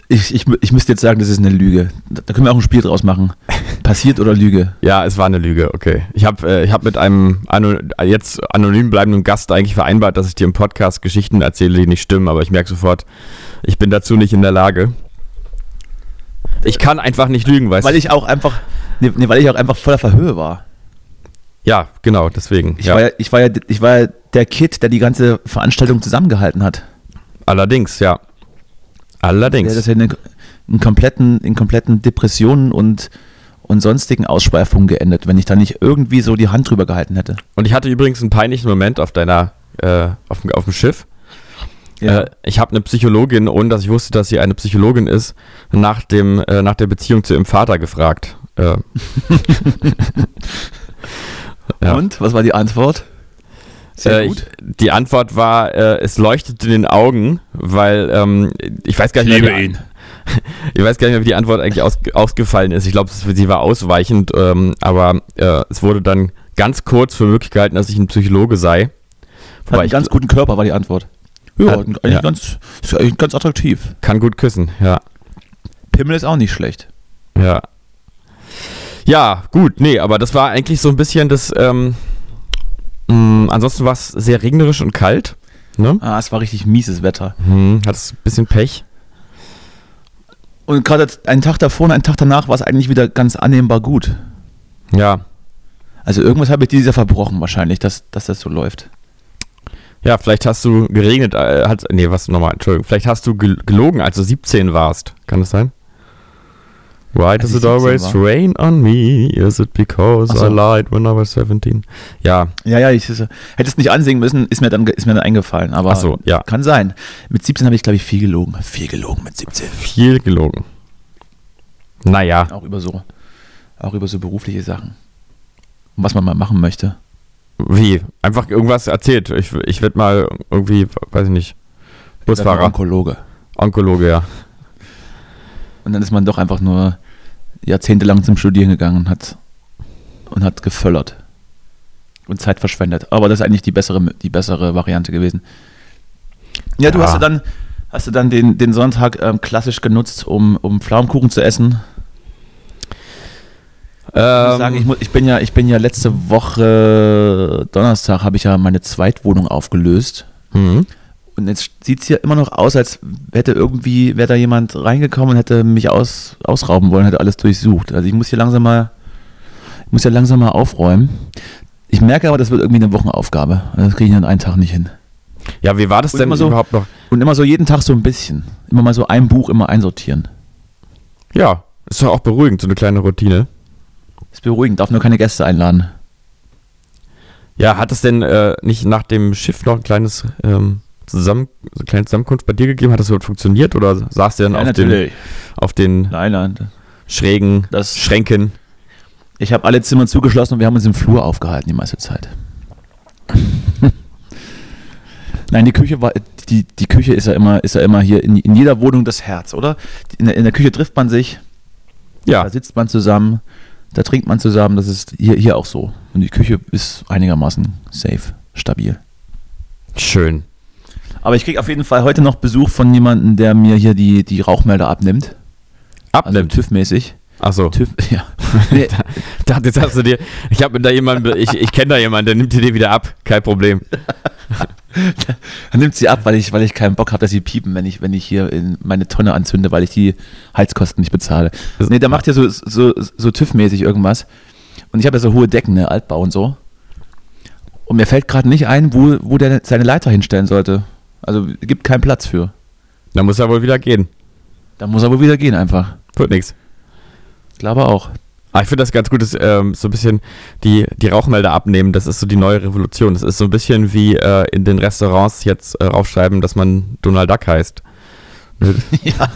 [SPEAKER 3] Ich, ich, ich müsste jetzt sagen, das ist eine Lüge. Da da können wir auch ein Spiel draus machen. Passiert oder Lüge?
[SPEAKER 2] Ja, es war eine Lüge, okay. Ich habe äh, ich hab mit einem ano jetzt anonym bleibenden Gast eigentlich vereinbart, dass ich dir im Podcast Geschichten erzähle, die nicht stimmen, aber ich merke sofort, ich bin dazu nicht in der Lage. Ich kann einfach nicht lügen, weißt
[SPEAKER 3] Weil
[SPEAKER 2] du?
[SPEAKER 3] ich auch einfach, nee, nee, weil ich auch einfach voller Verhöhe war.
[SPEAKER 2] Ja, genau, deswegen.
[SPEAKER 3] Ich,
[SPEAKER 2] ja.
[SPEAKER 3] war ja, ich, war ja, ich war ja der Kid, der die ganze Veranstaltung zusammengehalten hat.
[SPEAKER 2] Allerdings, ja. Allerdings.
[SPEAKER 3] Der das ja in, in, kompletten, in kompletten Depressionen und, und sonstigen Ausschweifungen geendet, wenn ich da nicht irgendwie so die Hand drüber gehalten hätte.
[SPEAKER 2] Und ich hatte übrigens einen peinlichen Moment auf deiner, äh, auf, dem, auf dem Schiff.
[SPEAKER 3] Ja.
[SPEAKER 2] Äh, ich habe eine Psychologin, ohne dass ich wusste, dass sie eine Psychologin ist, nach, dem, äh, nach der Beziehung zu ihrem Vater gefragt. Äh, Ja.
[SPEAKER 3] Und, was war die Antwort?
[SPEAKER 2] Äh, ich, die Antwort war, äh, es leuchtet in den Augen, weil ähm, ich weiß gar nicht
[SPEAKER 3] Ich
[SPEAKER 2] mehr,
[SPEAKER 3] liebe
[SPEAKER 2] wie, ich weiß gar nicht mehr, wie die Antwort eigentlich aus, ausgefallen ist. Ich glaube, sie war ausweichend, ähm, aber äh, es wurde dann ganz kurz für möglich gehalten, dass ich ein Psychologe sei.
[SPEAKER 3] Hat einen ganz guten Körper, war die Antwort. Ja,
[SPEAKER 2] Hat-
[SPEAKER 3] eigentlich,
[SPEAKER 2] ja.
[SPEAKER 3] Ganz, ist eigentlich ganz attraktiv.
[SPEAKER 2] kann gut küssen, ja.
[SPEAKER 3] Pimmel ist auch nicht schlecht.
[SPEAKER 2] Ja. Ja, gut, nee, aber das war eigentlich so ein bisschen das, ähm, mh, ansonsten war es sehr regnerisch und kalt, ne?
[SPEAKER 3] Ah, es war richtig mieses Wetter.
[SPEAKER 2] Hm, hat es ein bisschen Pech.
[SPEAKER 3] Und gerade einen Tag davor und einen Tag danach war es eigentlich wieder ganz annehmbar gut.
[SPEAKER 2] Ja,
[SPEAKER 3] Also irgendwas habe ich dieses Jahr verbrochen wahrscheinlich, dass, dass das so läuft.
[SPEAKER 2] Ja, vielleicht hast du geregnet, äh, hat, nee, was nochmal, Entschuldigung, vielleicht hast du gel- gelogen, als du 17 warst. Kann das sein? Why does
[SPEAKER 3] ich
[SPEAKER 2] it
[SPEAKER 3] 17
[SPEAKER 2] always
[SPEAKER 3] war?
[SPEAKER 2] rain on me? Is it because
[SPEAKER 3] so.
[SPEAKER 2] I lied when I was 17? Ja,
[SPEAKER 3] Ja, ja, ich hätte es nicht ansingen müssen, ist mir dann, ist mir dann eingefallen. Aber
[SPEAKER 2] so, ja.
[SPEAKER 3] kann sein. Mit 17 habe ich, glaube ich, viel gelogen. Viel gelogen mit 17.
[SPEAKER 2] viel gelogen. Naja,
[SPEAKER 3] Auch über so, auch über so berufliche Sachen. Und was man mal machen möchte.
[SPEAKER 2] wie? Einfach irgendwas erzählt. Ich, ich werde mal irgendwie, weiß ich nicht, Busfahrer,
[SPEAKER 3] Onkologe.
[SPEAKER 2] Onkologe, ja.
[SPEAKER 3] Und dann ist man doch einfach nur jahrzehntelang zum Studieren gegangen und hat, und hat geföllert. Und Zeit verschwendet. Aber das ist eigentlich die bessere, die bessere Variante gewesen. Ja, du
[SPEAKER 2] Ja.
[SPEAKER 3] hast ja dann, hast du dann den, den Sonntag ähm, klassisch genutzt, um, um Pflaumenkuchen zu essen. Ich muss
[SPEAKER 2] Ähm,
[SPEAKER 3] sagen, ich, mu- ich, bin ja, ich bin ja letzte Woche Donnerstag habe ich ja meine Zweitwohnung aufgelöst.
[SPEAKER 2] mhm.
[SPEAKER 3] Und jetzt sieht es hier immer noch aus, als hätte irgendwie, wäre da jemand reingekommen und hätte mich aus, ausrauben wollen, hätte alles durchsucht. Also ich muss hier langsam mal, ich muss ja langsam mal aufräumen. Ich merke aber, das wird irgendwie eine Wochenaufgabe. Das kriege ich an einem Tag nicht hin.
[SPEAKER 2] Ja, wie war das
[SPEAKER 3] Und
[SPEAKER 2] denn
[SPEAKER 3] immer so-
[SPEAKER 2] überhaupt noch?
[SPEAKER 3] Und immer so jeden Tag so ein bisschen. Immer mal so ein Buch immer einsortieren.
[SPEAKER 2] Ja, ist doch auch beruhigend, so eine kleine Routine.
[SPEAKER 3] Ist beruhigend, darf nur keine Gäste einladen.
[SPEAKER 2] Ja, hat es denn äh, nicht nach dem Schiff noch ein kleines ähm, Zusammen so eine kleine Zusammenkunft bei dir gegeben? Hat das überhaupt funktioniert oder saß du dann auf, den, auf den
[SPEAKER 3] Nein, nein.
[SPEAKER 2] schrägen
[SPEAKER 3] Das-
[SPEAKER 2] Schränken?
[SPEAKER 3] Ich habe alle Zimmer zugeschlossen und wir haben uns im Flur aufgehalten die meiste Zeit. Nein, die Küche war, die, die Küche ist ja immer, ist ja immer hier in, in jeder Wohnung das Herz, oder? In der, in der Küche trifft man sich,
[SPEAKER 2] Ja,
[SPEAKER 3] da sitzt man zusammen, da trinkt man zusammen, das ist hier, hier auch so. Und die Küche ist einigermaßen safe, stabil.
[SPEAKER 2] schön.
[SPEAKER 3] Aber ich kriege auf jeden Fall heute noch Besuch von jemandem, der mir hier die, die Rauchmelder abnimmt. Also
[SPEAKER 2] Abnimmt.
[SPEAKER 3] TÜV-mäßig.
[SPEAKER 2] Achso.
[SPEAKER 3] TÜV, ja. Nee,
[SPEAKER 2] Da, jetzt hast du dir, ich habe da jemanden, ich, ich kenne da jemanden, der nimmt die dir wieder ab. Kein Problem.
[SPEAKER 3] Er nimmt sie ab, weil ich, weil ich keinen Bock habe, dass sie piepen, wenn ich, wenn ich hier in meine Tonne anzünde, weil ich die Heizkosten nicht bezahle. Nee, der macht ja so, so, so TÜV-mäßig irgendwas. Und ich habe ja so hohe Decken, ne, Altbau und so. Und mir fällt gerade nicht ein, wo, wo der seine Leiter hinstellen sollte. Also gibt keinen Platz für.
[SPEAKER 2] Da muss er wohl wieder gehen.
[SPEAKER 3] Da muss er wohl wieder gehen einfach.
[SPEAKER 2] Wird nix.
[SPEAKER 3] Ich glaube auch.
[SPEAKER 2] Ah, ich finde das ganz gut, dass, ähm, so ein bisschen die, die Rauchmelder abnehmen, das ist so die neue Revolution. Das ist so ein bisschen wie äh, in den Restaurants jetzt äh, raufschreiben, dass man Donald Duck heißt.
[SPEAKER 3] ja.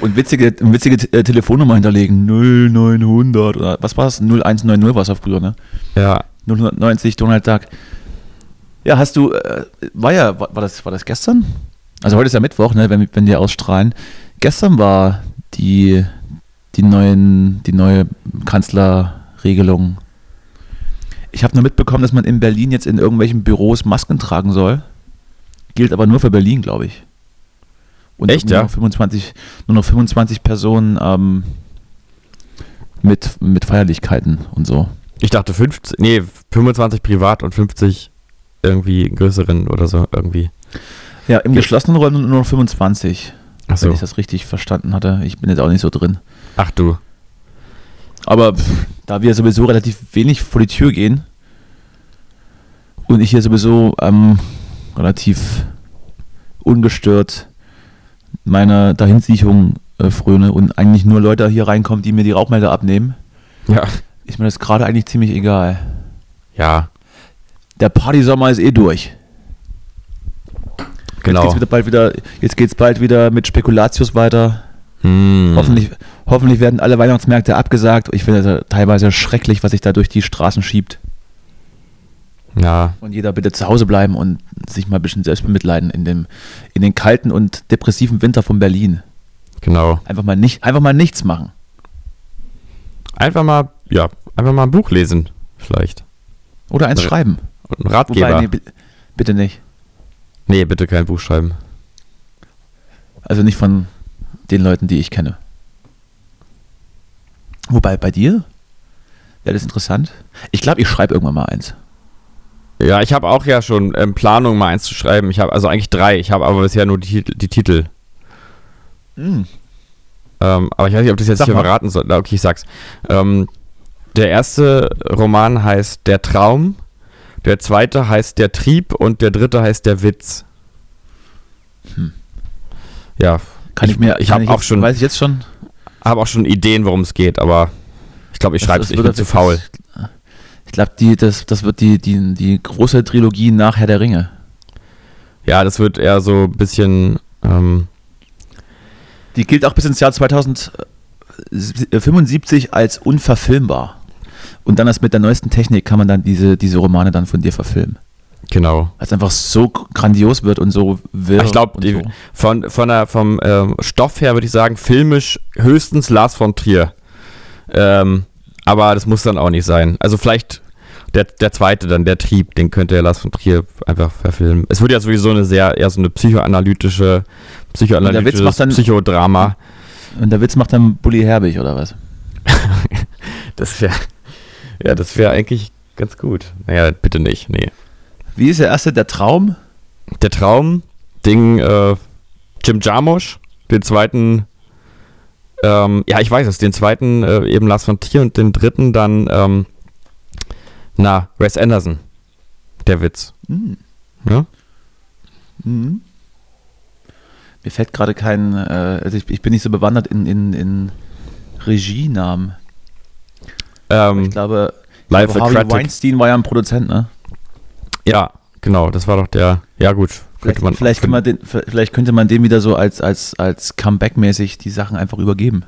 [SPEAKER 3] Und witzige, witzige äh, Telefonnummer hinterlegen. 0900 oder was war das? 0190 war es ja früher, ne?
[SPEAKER 2] Ja.
[SPEAKER 3] 090 Donald Duck. Ja, hast du, äh, war ja, war, war, das, war das gestern? Also heute ist ja Mittwoch, ne, wenn, wenn wir ausstrahlen. Gestern war die, die, neuen, die neue Kanzlerregelung. Ich habe nur mitbekommen, dass man in Berlin jetzt in irgendwelchen Büros Masken tragen soll. Gilt aber nur für Berlin, glaube ich. Und
[SPEAKER 2] Echt,
[SPEAKER 3] nur
[SPEAKER 2] ja?
[SPEAKER 3] Noch 25, nur noch 25 Personen ähm, mit, mit Feierlichkeiten und so.
[SPEAKER 2] Ich dachte 50, nee, 25 privat und 50 irgendwie in größeren oder so irgendwie.
[SPEAKER 3] Ja, im geschlossenen Räumen nur noch 25,
[SPEAKER 2] Achso.
[SPEAKER 3] wenn ich das richtig verstanden hatte. Ich bin jetzt auch nicht so drin.
[SPEAKER 2] Ach du.
[SPEAKER 3] Aber pff, da wir sowieso relativ wenig vor die Tür gehen und ich hier sowieso ähm, relativ ungestört meiner Dahinsiechung äh, fröne und eigentlich nur Leute hier reinkommen, die mir die Rauchmelder abnehmen,
[SPEAKER 2] Ja.
[SPEAKER 3] ist mir das gerade eigentlich ziemlich egal.
[SPEAKER 2] Ja,
[SPEAKER 3] Der Partysommer ist eh durch. Jetzt
[SPEAKER 2] genau.
[SPEAKER 3] geht's wieder bald wieder, jetzt geht's bald wieder mit Spekulatius weiter.
[SPEAKER 2] Hm.
[SPEAKER 3] Hoffentlich, hoffentlich werden alle Weihnachtsmärkte abgesagt. Ich finde das teilweise schrecklich, was sich da durch die Straßen schiebt.
[SPEAKER 2] Ja,
[SPEAKER 3] Und jeder bitte zu Hause bleiben und sich mal ein bisschen selbst bemitleiden in dem, in den kalten und depressiven Winter von Berlin.
[SPEAKER 2] genau.
[SPEAKER 3] Einfach mal nicht, einfach mal nichts machen.
[SPEAKER 2] Einfach mal, ja, einfach mal ein Buch lesen, vielleicht.
[SPEAKER 3] Oder eins
[SPEAKER 2] Ja.
[SPEAKER 3] schreiben.
[SPEAKER 2] Einen Ratgeber.
[SPEAKER 3] Wobei, nee,
[SPEAKER 2] nee,
[SPEAKER 3] bi- bitte nicht.
[SPEAKER 2] bitte kein Buch schreiben.
[SPEAKER 3] Also nicht von den Leuten, die ich kenne. Wobei, bei dir? Wäre das interessant? Ich glaube, ich schreibe irgendwann mal eins.
[SPEAKER 2] Ja, ich habe auch ja schon ähm, Planung, mal eins zu schreiben. Ich habe also eigentlich drei. Ich habe aber bisher nur die, Titel- die Titel. Ähm, aber ich weiß nicht, ob das jetzt
[SPEAKER 3] Sag
[SPEAKER 2] hier
[SPEAKER 3] mal.
[SPEAKER 2] verraten soll. Okay, ich sag's. Ähm, der erste Roman heißt Der Traum, der zweite heißt Der Trieb und der dritte heißt Der Witz.
[SPEAKER 3] Hm.
[SPEAKER 2] Ja,
[SPEAKER 3] Kann ich, mir,
[SPEAKER 2] ich habe auch
[SPEAKER 3] jetzt-
[SPEAKER 2] schon,
[SPEAKER 3] Weiß ich jetzt schon?
[SPEAKER 2] habe auch schon Ideen, worum es geht, aber ich glaube, ich schreibe es. Ich
[SPEAKER 3] wird
[SPEAKER 2] bin zu
[SPEAKER 3] das-
[SPEAKER 2] faul.
[SPEAKER 3] Ich glaube, die, das, das wird die, die, die große Trilogie nach Herr der Ringe.
[SPEAKER 2] Ja, das wird eher so ein bisschen. Ähm,
[SPEAKER 3] Die gilt auch bis ins Jahr 2075 als unverfilmbar. Und dann erst mit der neuesten Technik kann man dann diese, diese Romane dann von dir verfilmen.
[SPEAKER 2] genau.
[SPEAKER 3] Weil es einfach so grandios wird und so wirr.
[SPEAKER 2] Ich glaube,
[SPEAKER 3] so.
[SPEAKER 2] von, von der, vom ähm, Stoff her würde ich sagen, filmisch höchstens Lars von Trier. Ähm, aber das muss dann auch nicht sein. Also vielleicht der, der zweite dann, der Trieb, den könnte Lars von Trier einfach verfilmen. Es wird ja sowieso eine sehr, eher so eine psychoanalytische, psychoanalytisches
[SPEAKER 3] dann-
[SPEAKER 2] Psychodrama.
[SPEAKER 3] Und der Witz macht dann Bully Herbig oder was?
[SPEAKER 2] Das wäre, ja, das wäre eigentlich ganz gut. Naja, bitte nicht, nee.
[SPEAKER 3] Wie ist der erste? Der Traum?
[SPEAKER 2] Der Traum, Ding, äh, Jim Jarmusch, den zweiten, ähm, ja, ich weiß es, den zweiten äh, eben Lars von Trier und den dritten dann, ähm, na, Wes Anderson, der Witz.
[SPEAKER 3] Hm.
[SPEAKER 2] Ja?
[SPEAKER 3] Mhm. Mir fällt gerade kein, äh, also ich, ich bin nicht so bewandert in, in, in Regienamen.
[SPEAKER 2] Ähm,
[SPEAKER 3] Ich glaube,
[SPEAKER 2] Live
[SPEAKER 3] aber Harvey
[SPEAKER 2] Aquatic.
[SPEAKER 3] Weinstein war ja ein Produzent, ne?
[SPEAKER 2] ja, genau, das war doch der, ja gut,
[SPEAKER 3] Vielleicht,
[SPEAKER 2] könnte man.
[SPEAKER 3] vielleicht, man den, vielleicht könnte man dem wieder so als, als, als Comeback-mäßig die Sachen einfach übergeben.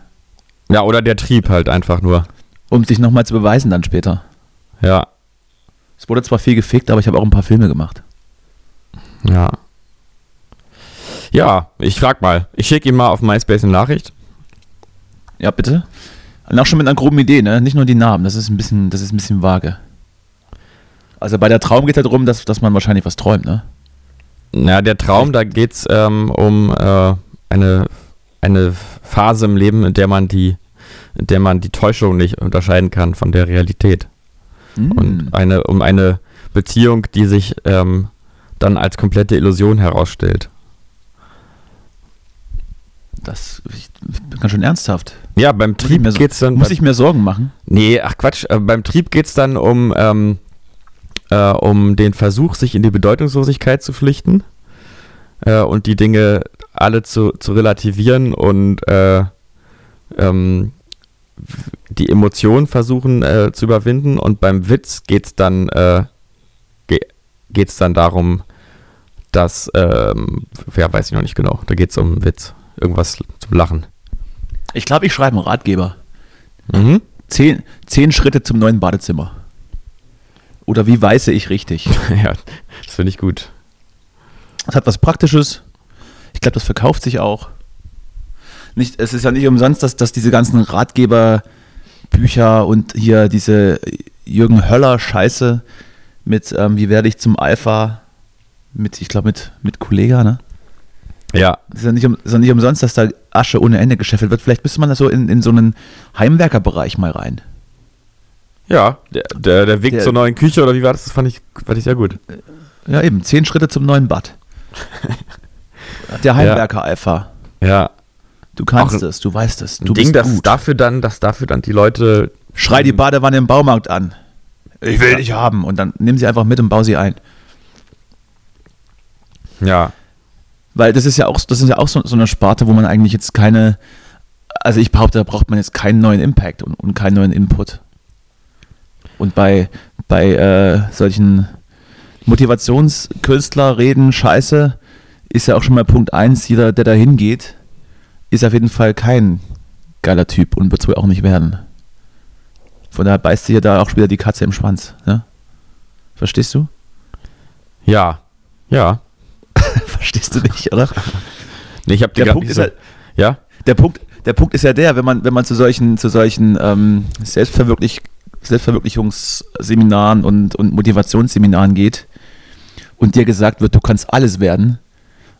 [SPEAKER 2] ja, oder der Trieb halt einfach nur.
[SPEAKER 3] Um sich nochmal zu beweisen dann später.
[SPEAKER 2] Ja,
[SPEAKER 3] Es wurde zwar viel gefickt, aber ich habe auch ein paar Filme gemacht.
[SPEAKER 2] ja. Ja, ich frag mal. Ich schicke ihm mal auf MySpace eine Nachricht.
[SPEAKER 3] Ja, bitte? Und auch schon mit einer groben Idee, ne? Nicht nur die Namen, das ist ein bisschen, das ist ein bisschen vage. Also bei der Traum geht es ja darum, dass, dass man wahrscheinlich was träumt, ne?
[SPEAKER 2] Ja, der Traum, da geht es ähm, um äh, eine, eine Phase im Leben, in der man die, in der man die Täuschung nicht unterscheiden kann von der Realität.
[SPEAKER 3] Hm.
[SPEAKER 2] Und eine, um eine Beziehung, die sich ähm, dann als komplette Illusion herausstellt.
[SPEAKER 3] Das ich, bin ganz schön ernsthaft.
[SPEAKER 2] Ja, beim
[SPEAKER 3] ich
[SPEAKER 2] Trieb
[SPEAKER 3] so-
[SPEAKER 2] geht's dann.
[SPEAKER 3] Muss ich mir Sorgen machen?
[SPEAKER 2] Nee, ach Quatsch. Äh, beim Trieb geht es dann um, ähm, äh, um den Versuch, sich in die Bedeutungslosigkeit zu flüchten äh, und die Dinge alle zu, zu relativieren und äh, ähm, die Emotionen versuchen äh, zu überwinden. Und beim Witz geht es dann, äh, ge geht's dann darum, dass, ähm, ja, weiß ich noch nicht genau, da geht es um Witz. Irgendwas zum Lachen.
[SPEAKER 3] Ich glaube, ich schreibe einen Ratgeber.
[SPEAKER 2] Mhm.
[SPEAKER 3] Zehn, zehn Schritte zum neuen Badezimmer. Oder wie weiße ich richtig?
[SPEAKER 2] ja, das finde ich gut.
[SPEAKER 3] Es hat was Praktisches. Ich glaube, das verkauft sich auch. Nicht, es ist ja nicht umsonst, dass, dass diese ganzen Ratgeberbücher und hier diese Jürgen Höller-Scheiße mit ähm, Wie werde ich zum Alpha mit, ich glaube, mit, mit Kollega, ne?
[SPEAKER 2] Ja,
[SPEAKER 3] Es ist ja, nicht um, ist ja nicht umsonst, dass da Asche ohne Ende gescheffelt wird. Vielleicht müsste man da so in, in so einen Heimwerkerbereich mal rein.
[SPEAKER 2] Ja, der, der, der Weg
[SPEAKER 3] Der-
[SPEAKER 2] zur neuen Küche oder wie war das? Das fand ich, fand ich sehr gut.
[SPEAKER 3] Ja, eben. Zehn Schritte zum neuen Bad. Der Heimwerker-Alpha.
[SPEAKER 2] Ja,
[SPEAKER 3] Du kannst
[SPEAKER 2] Auch ein-
[SPEAKER 3] es, du weißt es.
[SPEAKER 2] ein
[SPEAKER 3] Du
[SPEAKER 2] Ding,
[SPEAKER 3] bist
[SPEAKER 2] das dafür dann, dass dafür dann die Leute.
[SPEAKER 3] Schrei die Badewanne im Baumarkt an. Ich will dich haben. Und dann nimm sie einfach mit und bau sie ein.
[SPEAKER 2] Ja,
[SPEAKER 3] Weil das ist ja auch, das ist ja auch so, so eine Sparte, wo man eigentlich jetzt keine, also ich behaupte, da braucht man jetzt keinen neuen Impact und, und keinen neuen Input. Und bei, bei äh, solchen Motivationskünstler reden, Scheiße, ist ja auch schon mal Punkt 1, jeder, der da hingeht, ist auf jeden Fall kein geiler Typ und wird es wohl auch nicht werden. Von daher beißt sich ja da auch wieder die Katze im Schwanz. Ne? Verstehst du?
[SPEAKER 2] Ja, ja.
[SPEAKER 3] Verstehst du nicht, oder?
[SPEAKER 2] Nee, ich habe
[SPEAKER 3] Der Punkt ist halt,
[SPEAKER 2] ja?
[SPEAKER 3] der Punkt, der Punkt ist ja der, wenn man, wenn man zu solchen, zu solchen ähm, Selbstverwirklich, Selbstverwirklichungsseminaren und, und Motivationsseminaren geht und dir gesagt wird, du kannst alles werden,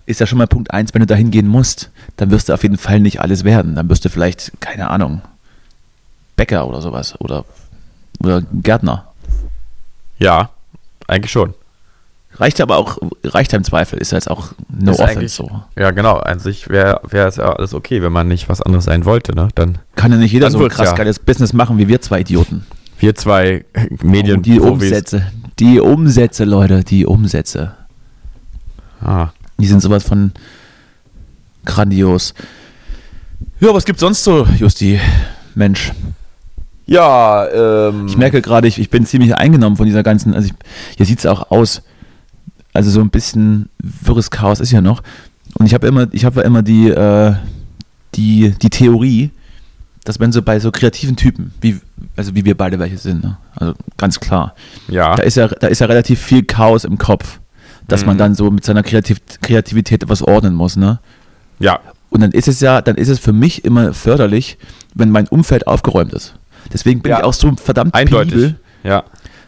[SPEAKER 3] ist ja schon mal Punkt eins, wenn du dahin gehen musst, dann wirst du auf jeden Fall nicht alles werden. Dann wirst du vielleicht, keine Ahnung, Bäcker oder sowas oder, oder Gärtner.
[SPEAKER 2] Ja, eigentlich schon.
[SPEAKER 3] Reicht aber auch, reicht ja im Zweifel, ist ja jetzt auch no
[SPEAKER 2] Ist
[SPEAKER 3] offense so.
[SPEAKER 2] Ja, genau. An sich wäre wär es ja alles okay, wenn man nicht was anderes sein wollte, ne? Dann
[SPEAKER 3] Kann ja nicht jeder so krass
[SPEAKER 2] ja.
[SPEAKER 3] geiles Business machen wie wir zwei Idioten.
[SPEAKER 2] wir zwei Medien.
[SPEAKER 3] die Umsätze, die Umsätze, Leute, die Umsätze.
[SPEAKER 2] Ah.
[SPEAKER 3] Die sind sowas von grandios. Ja, was gibt's sonst so, Justi? Mensch,
[SPEAKER 2] Ja, ähm.
[SPEAKER 3] ich merke gerade, ich, ich bin ziemlich eingenommen von dieser ganzen, also ich, hier sieht's auch aus, also so ein bisschen wirres Chaos ist ja noch. Und ich habe immer, ich habe immer die, äh, die, die Theorie, dass wenn so bei so kreativen Typen, wie, also wie wir beide welche sind, ne? also ganz klar,
[SPEAKER 2] ja.
[SPEAKER 3] da ist ja, da ist ja relativ viel Chaos im Kopf, dass man
[SPEAKER 2] Mhm.
[SPEAKER 3] dann so mit seiner Kreativ Kreativität etwas ordnen muss, ne?
[SPEAKER 2] ja.
[SPEAKER 3] Und dann ist es ja, dann ist es für mich immer förderlich, wenn mein Umfeld aufgeräumt ist. Deswegen bin
[SPEAKER 2] Ja.
[SPEAKER 3] ich auch so verdammt
[SPEAKER 2] Eindeutig.
[SPEAKER 3] penibel.
[SPEAKER 2] Ja.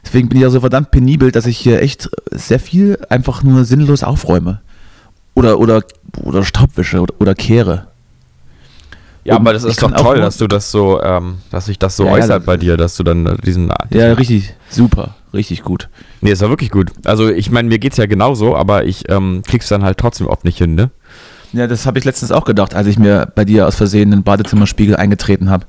[SPEAKER 3] Deswegen bin ich auch so verdammt penibel, dass ich hier echt sehr viel einfach nur sinnlos aufräume. Oder, oder, oder Staubwische oder, oder kehre.
[SPEAKER 2] Ja,
[SPEAKER 3] Und
[SPEAKER 2] aber das ist doch toll, dass du das so, ähm, dass sich das so
[SPEAKER 3] Ja, ja,
[SPEAKER 2] äußert
[SPEAKER 3] das-
[SPEAKER 2] bei dir, dass du dann äh, diesen.
[SPEAKER 3] Ja,
[SPEAKER 2] diesen
[SPEAKER 3] richtig, super, richtig gut.
[SPEAKER 2] Nee, ist ja wirklich gut. Also ich meine, mir geht's ja genauso, aber ich ähm, krieg's dann halt trotzdem oft nicht hin, ne?
[SPEAKER 3] Ja, das habe ich letztens auch gedacht, als ich mir bei dir aus Versehen den Badezimmerspiegel eingetreten habe.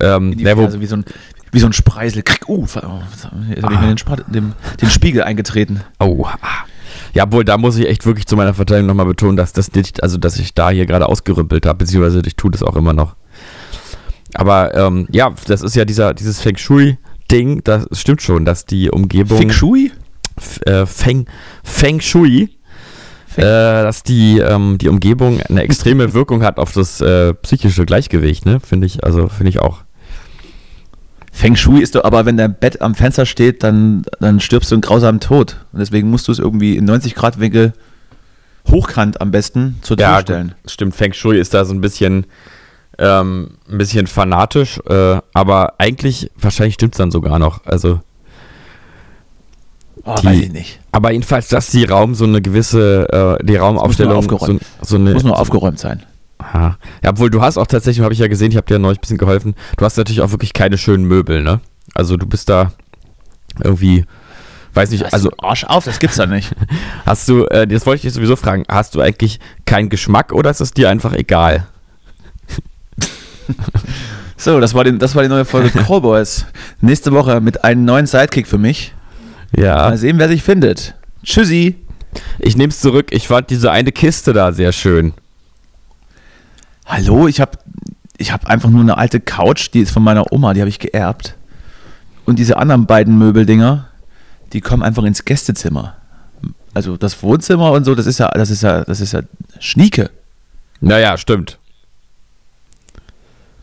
[SPEAKER 2] Ähm, wo,
[SPEAKER 3] also wie so ein, wie so ein Spreisel. Krieg, uh, oh, jetzt habe ich mir den, Spa- dem, den Spiegel eingetreten.
[SPEAKER 2] oh, ah. Ja, obwohl, da muss ich echt wirklich zu meiner Verteidigung nochmal betonen, dass das nicht, also dass ich da hier gerade ausgerümpelt habe, beziehungsweise ich tue das auch immer noch. Aber ähm, ja, das ist ja dieser, dieses Feng Shui-Ding, das stimmt schon, dass die Umgebung.
[SPEAKER 3] Feng Shui?
[SPEAKER 2] Äh, Feng, Feng Shui,
[SPEAKER 3] Feng-
[SPEAKER 2] Äh, dass die, ähm, die Umgebung eine extreme Wirkung hat auf das äh, psychische Gleichgewicht, ne? Finde ich, also finde ich auch.
[SPEAKER 3] Feng Shui ist doch, aber wenn dein Bett am Fenster steht, dann, dann stirbst du einen grausamen Tod. Und deswegen musst du es irgendwie in 90 Grad Winkel hochkant am besten zur Tür
[SPEAKER 2] Ja,
[SPEAKER 3] stellen.
[SPEAKER 2] stimmt. Feng Shui ist da so ein bisschen, ähm, ein bisschen fanatisch, äh, aber eigentlich, wahrscheinlich stimmt es dann sogar noch. Also,
[SPEAKER 3] Oh,
[SPEAKER 2] Die-
[SPEAKER 3] weiß ich nicht.
[SPEAKER 2] aber jedenfalls, dass die Raum so eine gewisse, äh, die Raumaufstellung, so,
[SPEAKER 3] aufgeräumt.
[SPEAKER 2] so eine.
[SPEAKER 3] Muss nur
[SPEAKER 2] so,
[SPEAKER 3] aufgeräumt sein.
[SPEAKER 2] Aha. Ja, obwohl du hast auch tatsächlich, habe ich ja gesehen, ich habe dir neulich ein bisschen geholfen, du hast natürlich auch wirklich keine schönen Möbel, ne? Also du bist da irgendwie, weiß nicht, also
[SPEAKER 3] Arsch auf, das gibt's doch nicht.
[SPEAKER 2] hast du, äh, das wollte ich dich sowieso fragen, hast du eigentlich keinen Geschmack oder ist es dir einfach egal?
[SPEAKER 3] So, das war, die, das war die neue Folge Callboys. Nächste Woche mit einem neuen Sidekick für mich.
[SPEAKER 2] Ja.
[SPEAKER 3] Mal sehen, wer sich findet. Tschüssi.
[SPEAKER 2] Ich nehme es zurück, ich fand diese eine Kiste da sehr schön.
[SPEAKER 3] Hallo, ich habe ich hab einfach nur eine alte Couch, die ist von meiner Oma, die habe ich geerbt. Und diese anderen beiden Möbeldinger, die kommen einfach ins Gästezimmer. Also das Wohnzimmer und so, das ist ja, das ist ja, das ist ja Schnieke,
[SPEAKER 2] Naja, stimmt.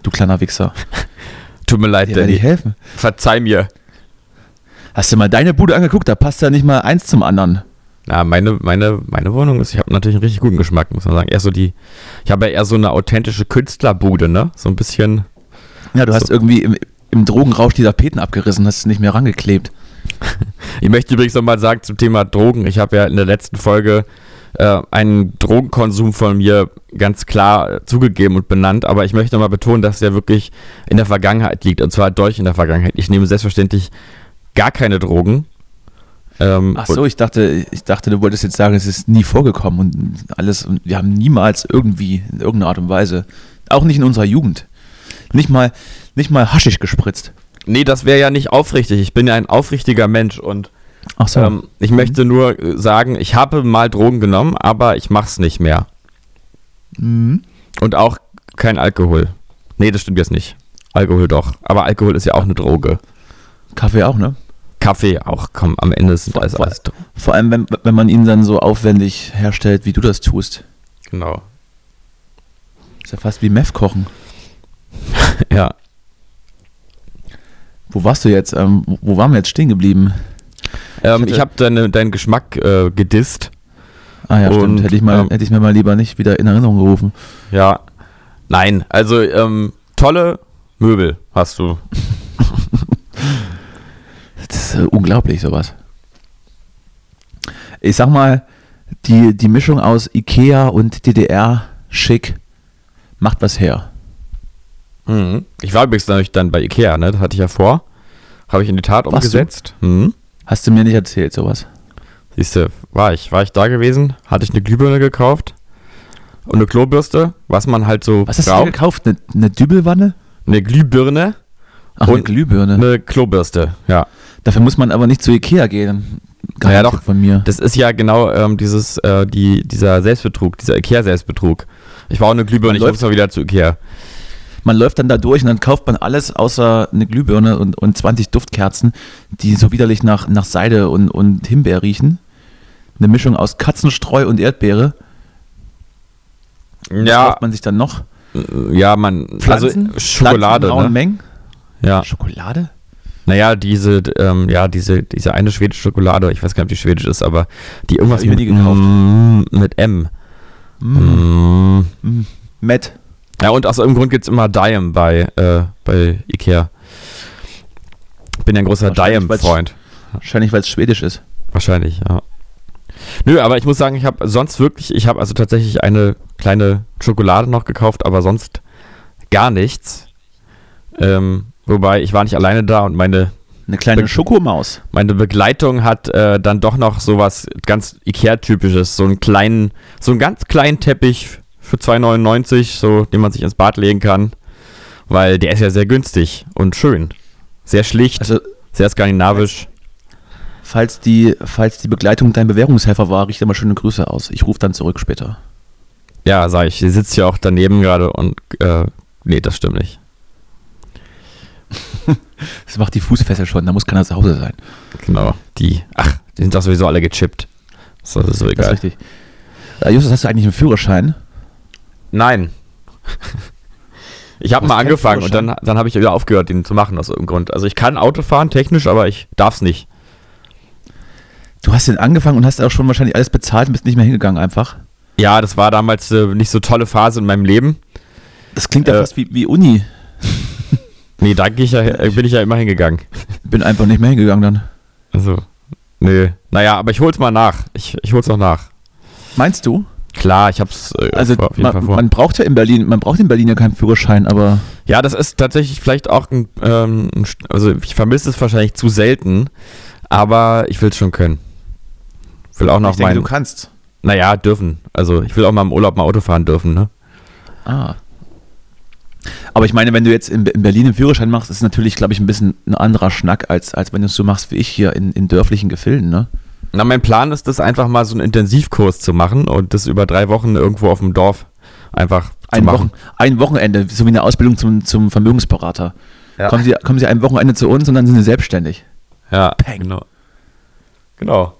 [SPEAKER 3] du kleiner Wichser.
[SPEAKER 2] Tut mir leid, Danny.
[SPEAKER 3] ich helfen.
[SPEAKER 2] Verzeih mir.
[SPEAKER 3] Hast du mal deine Bude angeguckt? Da passt ja nicht mal eins zum anderen.
[SPEAKER 2] Na, meine, meine, meine Wohnung ist, ich habe natürlich einen richtig guten Geschmack, muss man sagen. Eher so die, ich habe ja eher so eine authentische Künstlerbude, ne? So ein bisschen,
[SPEAKER 3] Ja, du hast
[SPEAKER 2] So.
[SPEAKER 3] irgendwie im, im Drogenrausch die Tapeten abgerissen, hast es nicht mehr rangeklebt.
[SPEAKER 2] Ich möchte übrigens nochmal sagen zum Thema Drogen. Ich habe ja in der letzten Folge äh, einen Drogenkonsum von mir ganz klar äh, zugegeben und benannt, aber ich möchte nochmal betonen, dass der wirklich in der Vergangenheit liegt und zwar durch in der Vergangenheit. Ich nehme selbstverständlich gar keine Drogen. Ähm,
[SPEAKER 3] Ach so, ich dachte, ich dachte, du wolltest jetzt sagen, es ist nie vorgekommen und alles. Und wir haben niemals irgendwie in irgendeiner Art und Weise, auch nicht in unserer Jugend, nicht mal, nicht mal Haschisch gespritzt.
[SPEAKER 2] Nee, das wäre ja nicht aufrichtig. Ich bin ja ein aufrichtiger Mensch und
[SPEAKER 3] so.
[SPEAKER 2] Ähm, ich möchte nur äh, sagen, ich habe mal Drogen genommen, aber ich mach's nicht mehr.
[SPEAKER 3] Mhm.
[SPEAKER 2] Und auch kein Alkohol. Nee, das stimmt jetzt nicht. Alkohol doch. Aber Alkohol ist ja auch eine Droge.
[SPEAKER 3] Kaffee auch, ne?
[SPEAKER 2] Kaffee auch, komm, am Ende sind alles
[SPEAKER 3] Vor-
[SPEAKER 2] alles Drogen.
[SPEAKER 3] Vor allem, wenn, wenn man ihn dann so aufwendig herstellt, wie du das tust.
[SPEAKER 2] Genau.
[SPEAKER 3] Ist ja fast wie Meth kochen.
[SPEAKER 2] Ja.
[SPEAKER 3] Wo warst du jetzt? Ähm, wo- waren wir jetzt stehen geblieben?
[SPEAKER 2] Ähm,
[SPEAKER 3] hatte-
[SPEAKER 2] ich habe deine, deinen Geschmack äh, gedisst.
[SPEAKER 3] Ah ja,
[SPEAKER 2] Und,
[SPEAKER 3] stimmt. Hätte ich, mal,
[SPEAKER 2] ähm,
[SPEAKER 3] hätte ich mir mal lieber nicht wieder in Erinnerung gerufen.
[SPEAKER 2] Ja. Nein, also ähm, tolle Möbel hast du.
[SPEAKER 3] Das ist äh, unglaublich, sowas. Ich sag mal, die, die Mischung aus Ikea und DDR-Schick macht was her.
[SPEAKER 2] Mhm. Ich war übrigens natürlich dann bei Ikea, ne? Das hatte ich ja vor. Habe ich in die Tat
[SPEAKER 3] Warst du?
[SPEAKER 2] umgesetzt. Mhm.
[SPEAKER 3] Hast du mir nicht erzählt, sowas?
[SPEAKER 2] Siehst du, war ich. War ich da gewesen, hatte ich eine Glühbirne gekauft und eine Klobürste, was man halt so
[SPEAKER 3] Was hast du
[SPEAKER 2] braucht.
[SPEAKER 3] gekauft? Eine, eine Dübelwanne?
[SPEAKER 2] Eine Glühbirne,
[SPEAKER 3] Ach, eine
[SPEAKER 2] Und
[SPEAKER 3] Glühbirne.
[SPEAKER 2] eine Klobürste, ja.
[SPEAKER 3] Dafür muss man aber nicht zu Ikea gehen.
[SPEAKER 2] Na ja, doch.
[SPEAKER 3] von mir.
[SPEAKER 2] Das ist ja genau ähm, dieses, äh, die, dieser Selbstbetrug, dieser Ikea-Selbstbetrug. Ich war auch eine Glühbirne,
[SPEAKER 3] Man
[SPEAKER 2] ich muss mal wieder zu Ikea.
[SPEAKER 3] Man läuft dann da durch und dann kauft man alles außer eine Glühbirne und, und 20 Duftkerzen, die so widerlich nach, nach Seide und, und Himbeer riechen. Eine Mischung aus Katzenstreu und Erdbeere. Was
[SPEAKER 2] Ja,
[SPEAKER 3] kauft man sich dann noch?
[SPEAKER 2] ja, man,
[SPEAKER 3] Pflanzen?
[SPEAKER 2] also Schokolade,
[SPEAKER 3] Pflanzen in
[SPEAKER 2] ne?
[SPEAKER 3] Mengen?
[SPEAKER 2] Ja.
[SPEAKER 3] Schokolade?
[SPEAKER 2] Naja, diese, ähm, ja, diese, diese eine schwedische Schokolade, ich weiß gar nicht, ob die schwedisch ist, aber die irgendwas mit,
[SPEAKER 3] gekauft.
[SPEAKER 2] Mm, mit M.
[SPEAKER 3] Mm.
[SPEAKER 2] Mm.
[SPEAKER 3] Mm. Matt.
[SPEAKER 2] Ja, und aus irgendeinem Grund gibt es immer Dime bei, äh, bei Ikea. Bin ja ein großer Dime-Freund.
[SPEAKER 3] Wahrscheinlich, weil es schwedisch ist.
[SPEAKER 2] Wahrscheinlich, ja. Nö, aber ich muss sagen, ich habe sonst wirklich, ich habe also tatsächlich eine kleine Schokolade noch gekauft, aber sonst gar nichts. Ähm, wobei, ich war nicht alleine da und meine,
[SPEAKER 3] Eine kleine
[SPEAKER 2] Be-
[SPEAKER 3] Schokomaus.
[SPEAKER 2] meine Begleitung hat äh, dann doch noch sowas ganz Ikea-typisches, so einen kleinen, so einen ganz kleinen Teppich für 2,99, so, den man sich ins Bad legen kann, weil der ist ja sehr günstig und schön. Sehr schlicht,
[SPEAKER 3] Also,
[SPEAKER 2] sehr skandinavisch.
[SPEAKER 3] falls die, falls die Begleitung dein Bewährungshelfer war, richte mal schöne Grüße aus. Ich rufe dann zurück später.
[SPEAKER 2] Ja, sag ich. Sie sitzt ja auch daneben gerade und äh, nee, das stimmt nicht.
[SPEAKER 3] Das macht die Fußfessel schon, da muss keiner zu Hause sein.
[SPEAKER 2] Genau. Die, ach, die sind doch sowieso alle gechippt. Ist doch so
[SPEAKER 3] Das
[SPEAKER 2] egal.
[SPEAKER 3] ist richtig. Äh, Justus, hast du eigentlich einen Führerschein?
[SPEAKER 2] Nein. Ich habe mal angefangen und dann, dann habe ich wieder aufgehört, den zu machen aus irgendeinem Grund. Also ich kann Auto fahren, technisch, aber ich darf es nicht.
[SPEAKER 3] Du hast den angefangen und hast auch schon wahrscheinlich alles bezahlt und bist nicht mehr hingegangen einfach.
[SPEAKER 2] Ja, das war damals äh, nicht so tolle Phase in meinem Leben.
[SPEAKER 3] Das klingt ja
[SPEAKER 2] Äh,
[SPEAKER 3] fast wie, wie Uni.
[SPEAKER 2] Nee, da ich ja, äh, bin ich ja immer hingegangen.
[SPEAKER 3] Bin einfach nicht mehr hingegangen dann.
[SPEAKER 2] Also, nee. Naja, aber ich hol's mal nach. Ich, ich hol's noch nach.
[SPEAKER 3] Meinst du?
[SPEAKER 2] Klar, ich hab's äh,
[SPEAKER 3] Also
[SPEAKER 2] auf jeden
[SPEAKER 3] man,
[SPEAKER 2] Fall vor.
[SPEAKER 3] man braucht ja in Berlin, man braucht in Berlin ja keinen Führerschein, aber
[SPEAKER 2] Ja, das ist tatsächlich vielleicht auch ein, ähm, also ich vermisse es wahrscheinlich zu selten, aber ich will es schon können. Will auch noch
[SPEAKER 3] ich denke,
[SPEAKER 2] mein,
[SPEAKER 3] du kannst.
[SPEAKER 2] naja, dürfen. Also ich will auch mal im Urlaub mal Auto fahren dürfen, ne?
[SPEAKER 3] Ah. Aber ich meine, wenn du jetzt in, in Berlin einen Führerschein machst, ist es natürlich, glaube ich, ein bisschen ein anderer Schnack, als, als wenn du es so machst wie ich hier in, in dörflichen Gefilden, ne?
[SPEAKER 2] Na, mein Plan ist es einfach mal so einen Intensivkurs zu machen und das über drei Wochen irgendwo auf dem Dorf einfach zu
[SPEAKER 3] Ein,
[SPEAKER 2] machen.
[SPEAKER 3] Wochen, ein Wochenende, so wie eine Ausbildung zum, zum Vermögensberater.
[SPEAKER 2] Ja.
[SPEAKER 3] Kommen, Sie, kommen Sie ein Wochenende zu uns und dann sind Sie selbstständig.
[SPEAKER 2] Ja,
[SPEAKER 3] Peng.
[SPEAKER 2] genau. Genau.